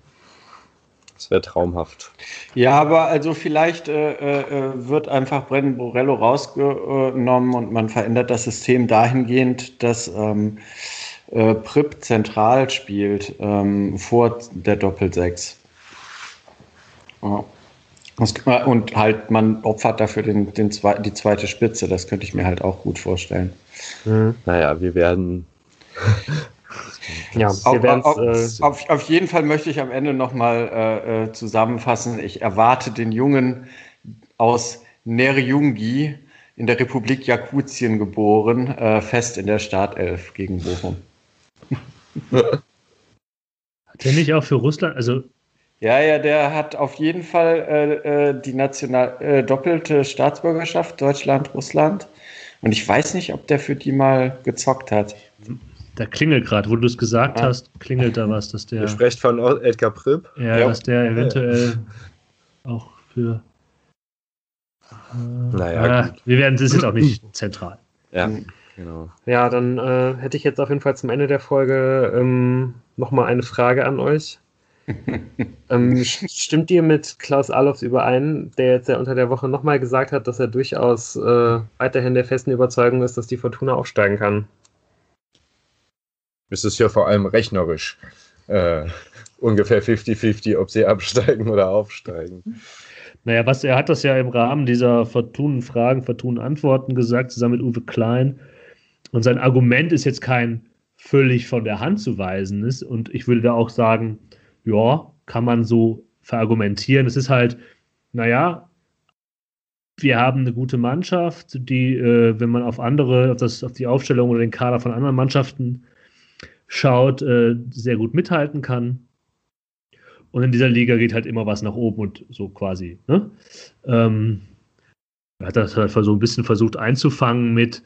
D: Das wäre traumhaft.
C: Ja, aber also vielleicht äh, äh, wird einfach Brennan Borello rausgenommen und man verändert das System dahingehend, dass ähm, äh, Prip zentral spielt ähm, vor der Doppelsechs. Ja. Und halt, man opfert dafür den, den zwei, die zweite Spitze. Das könnte ich mir halt auch gut vorstellen.
D: Mhm. Naja, wir werden
C: ja, wir auf, äh, auf, auf, jeden Fall möchte ich am Ende nochmal äh, äh, zusammenfassen. Ich erwarte den Jungen aus Nerjungi in der Republik Jakutien geboren, äh, fest in der Startelf gegen Bochum.
B: Hat er nicht auch für Russland, also
C: ja, ja, der hat auf jeden Fall äh, äh die national äh, doppelte Staatsbürgerschaft Deutschland, Russland. Und ich weiß nicht, ob der für die mal gezockt hat.
B: Da klingelt gerade, wo du es gesagt ah. hast, klingelt da was, dass der.
D: Ihr sprecht von Edgar Pripp?
B: Ja, ja. dass der eventuell ja. auch für.
D: Äh, naja,
B: äh, wir werden, das ist jetzt auch nicht zentral.
A: Ja, genau. Ja, dann äh, hätte ich jetzt auf jeden Fall zum Ende der Folge ähm, nochmal eine Frage an euch. ähm, stimmt ihr mit Klaus Alofs überein, der jetzt ja unter der Woche nochmal gesagt hat, dass er durchaus äh, weiterhin der festen Überzeugung ist, dass die Fortuna aufsteigen kann?
D: ist es ja vor allem rechnerisch äh, ungefähr 50-50, ob sie absteigen oder aufsteigen.
B: Naja, was er hat das ja im Rahmen dieser Fortunen-Fragen, Fortunen-Antworten gesagt, zusammen mit Uwe Klein. Und sein Argument ist jetzt kein völlig von der Hand zu weisen ist. Und ich würde da auch sagen, ja, kann man so verargumentieren. Es ist halt, naja, wir haben eine gute Mannschaft, die, äh, wenn man auf andere, auf, das, auf die Aufstellung oder den Kader von anderen Mannschaften schaut, äh, sehr gut mithalten kann. Und in dieser Liga geht halt immer was nach oben und so quasi. Ne? Ähm, er hat das halt so ein bisschen versucht einzufangen mit,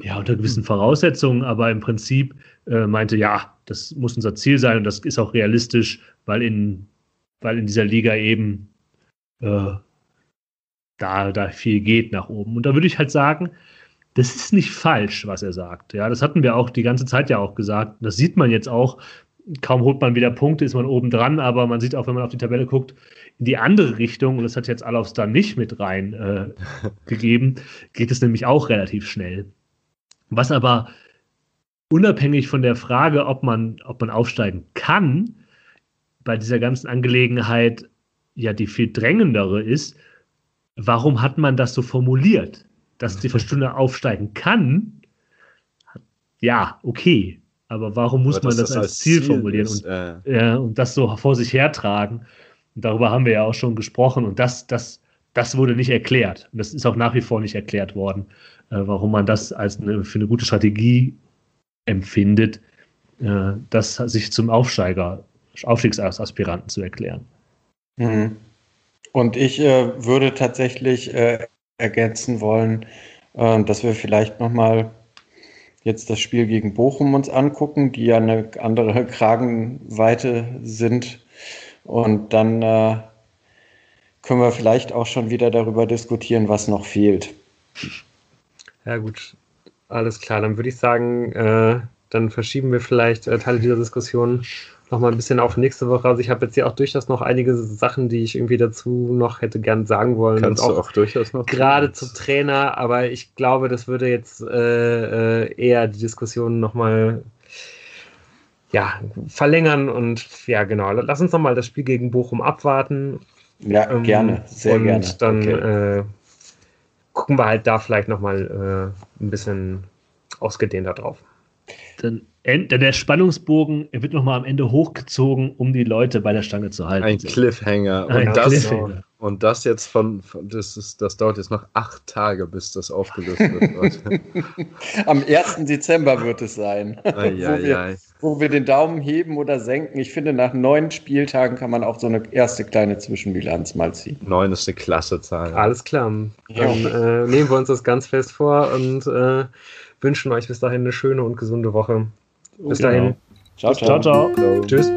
B: ja, unter gewissen Voraussetzungen, aber im Prinzip äh, meinte, ja, das muss unser Ziel sein und das ist auch realistisch, weil in, weil in dieser Liga eben äh, da, da viel geht nach oben. Und da würde ich halt sagen, das ist nicht falsch, was er sagt. Ja, das hatten wir auch die ganze Zeit ja auch gesagt. Das sieht man jetzt auch. Kaum holt man wieder Punkte, ist man oben dran, aber man sieht auch, wenn man auf die Tabelle guckt, in die andere Richtung, und das hat jetzt Alofs da nicht mit rein äh, gegeben, geht es nämlich auch relativ schnell. Was aber unabhängig von der Frage, ob man, ob man aufsteigen kann, bei dieser ganzen Angelegenheit ja die viel drängendere ist, warum hat man das so formuliert? dass die Verstunde aufsteigen kann, ja, okay. Aber warum muss aber man das, das, als Ziel, Ziel formulieren ist, und, äh. ja, und das so vor sich hertragen? Und darüber haben wir ja auch schon gesprochen. Und das, das, das wurde nicht erklärt. Und das ist auch nach wie vor nicht erklärt worden, äh, warum man das als eine, für eine gute Strategie empfindet, äh, das sich zum Aufsteiger, Aufstiegsaspiranten zu erklären.
C: Mhm. Und ich äh, würde tatsächlich äh, ergänzen wollen, äh, dass wir vielleicht nochmal jetzt das Spiel gegen Bochum uns angucken, die ja eine andere Kragenweite sind. Und dann äh, können wir vielleicht auch schon wieder darüber diskutieren, was noch fehlt.
A: Ja gut, alles klar. Dann würde ich sagen, äh, dann verschieben wir vielleicht äh, Teile dieser Diskussion noch mal ein bisschen auf nächste Woche. Also ich habe jetzt hier auch durchaus noch einige Sachen, die ich irgendwie dazu noch hätte gern sagen wollen.
D: Kannst auch du auch durchaus noch.
A: Gerade zum Trainer, aber ich glaube, das würde jetzt äh, äh, eher die Diskussion noch mal ja, verlängern und ja, genau. Lass uns noch mal das Spiel gegen Bochum abwarten.
C: Ja, ähm, gerne, sehr
A: und
C: gerne.
A: Und dann okay. äh, gucken wir halt da vielleicht noch mal äh, ein bisschen ausgedehnter drauf.
B: Dann der Spannungsbogen wird nochmal am Ende hochgezogen, um die Leute bei der Stange zu halten.
D: Ein Cliffhanger.
B: Ein und, das, Cliffhanger.
D: Und das jetzt von, von, das, ist, das dauert jetzt noch acht Tage, bis das aufgelöst wird.
C: Am 1. Dezember wird es sein,
D: ai,
C: wo,
D: ai,
C: wir, wo wir den Daumen heben oder senken. Ich finde, nach neun Spieltagen kann man auch so eine erste kleine Zwischenbilanz mal ziehen.
D: Neun ist eine klasse Zahl.
A: Alles klar. Dann
C: Ja.
A: äh, nehmen wir uns das ganz fest vor und äh, wünschen euch bis dahin eine schöne und gesunde Woche. Bis
B: Genau.
A: dahin.
C: Ciao,
B: Ciao, ciao.
D: So.
A: Tschüss.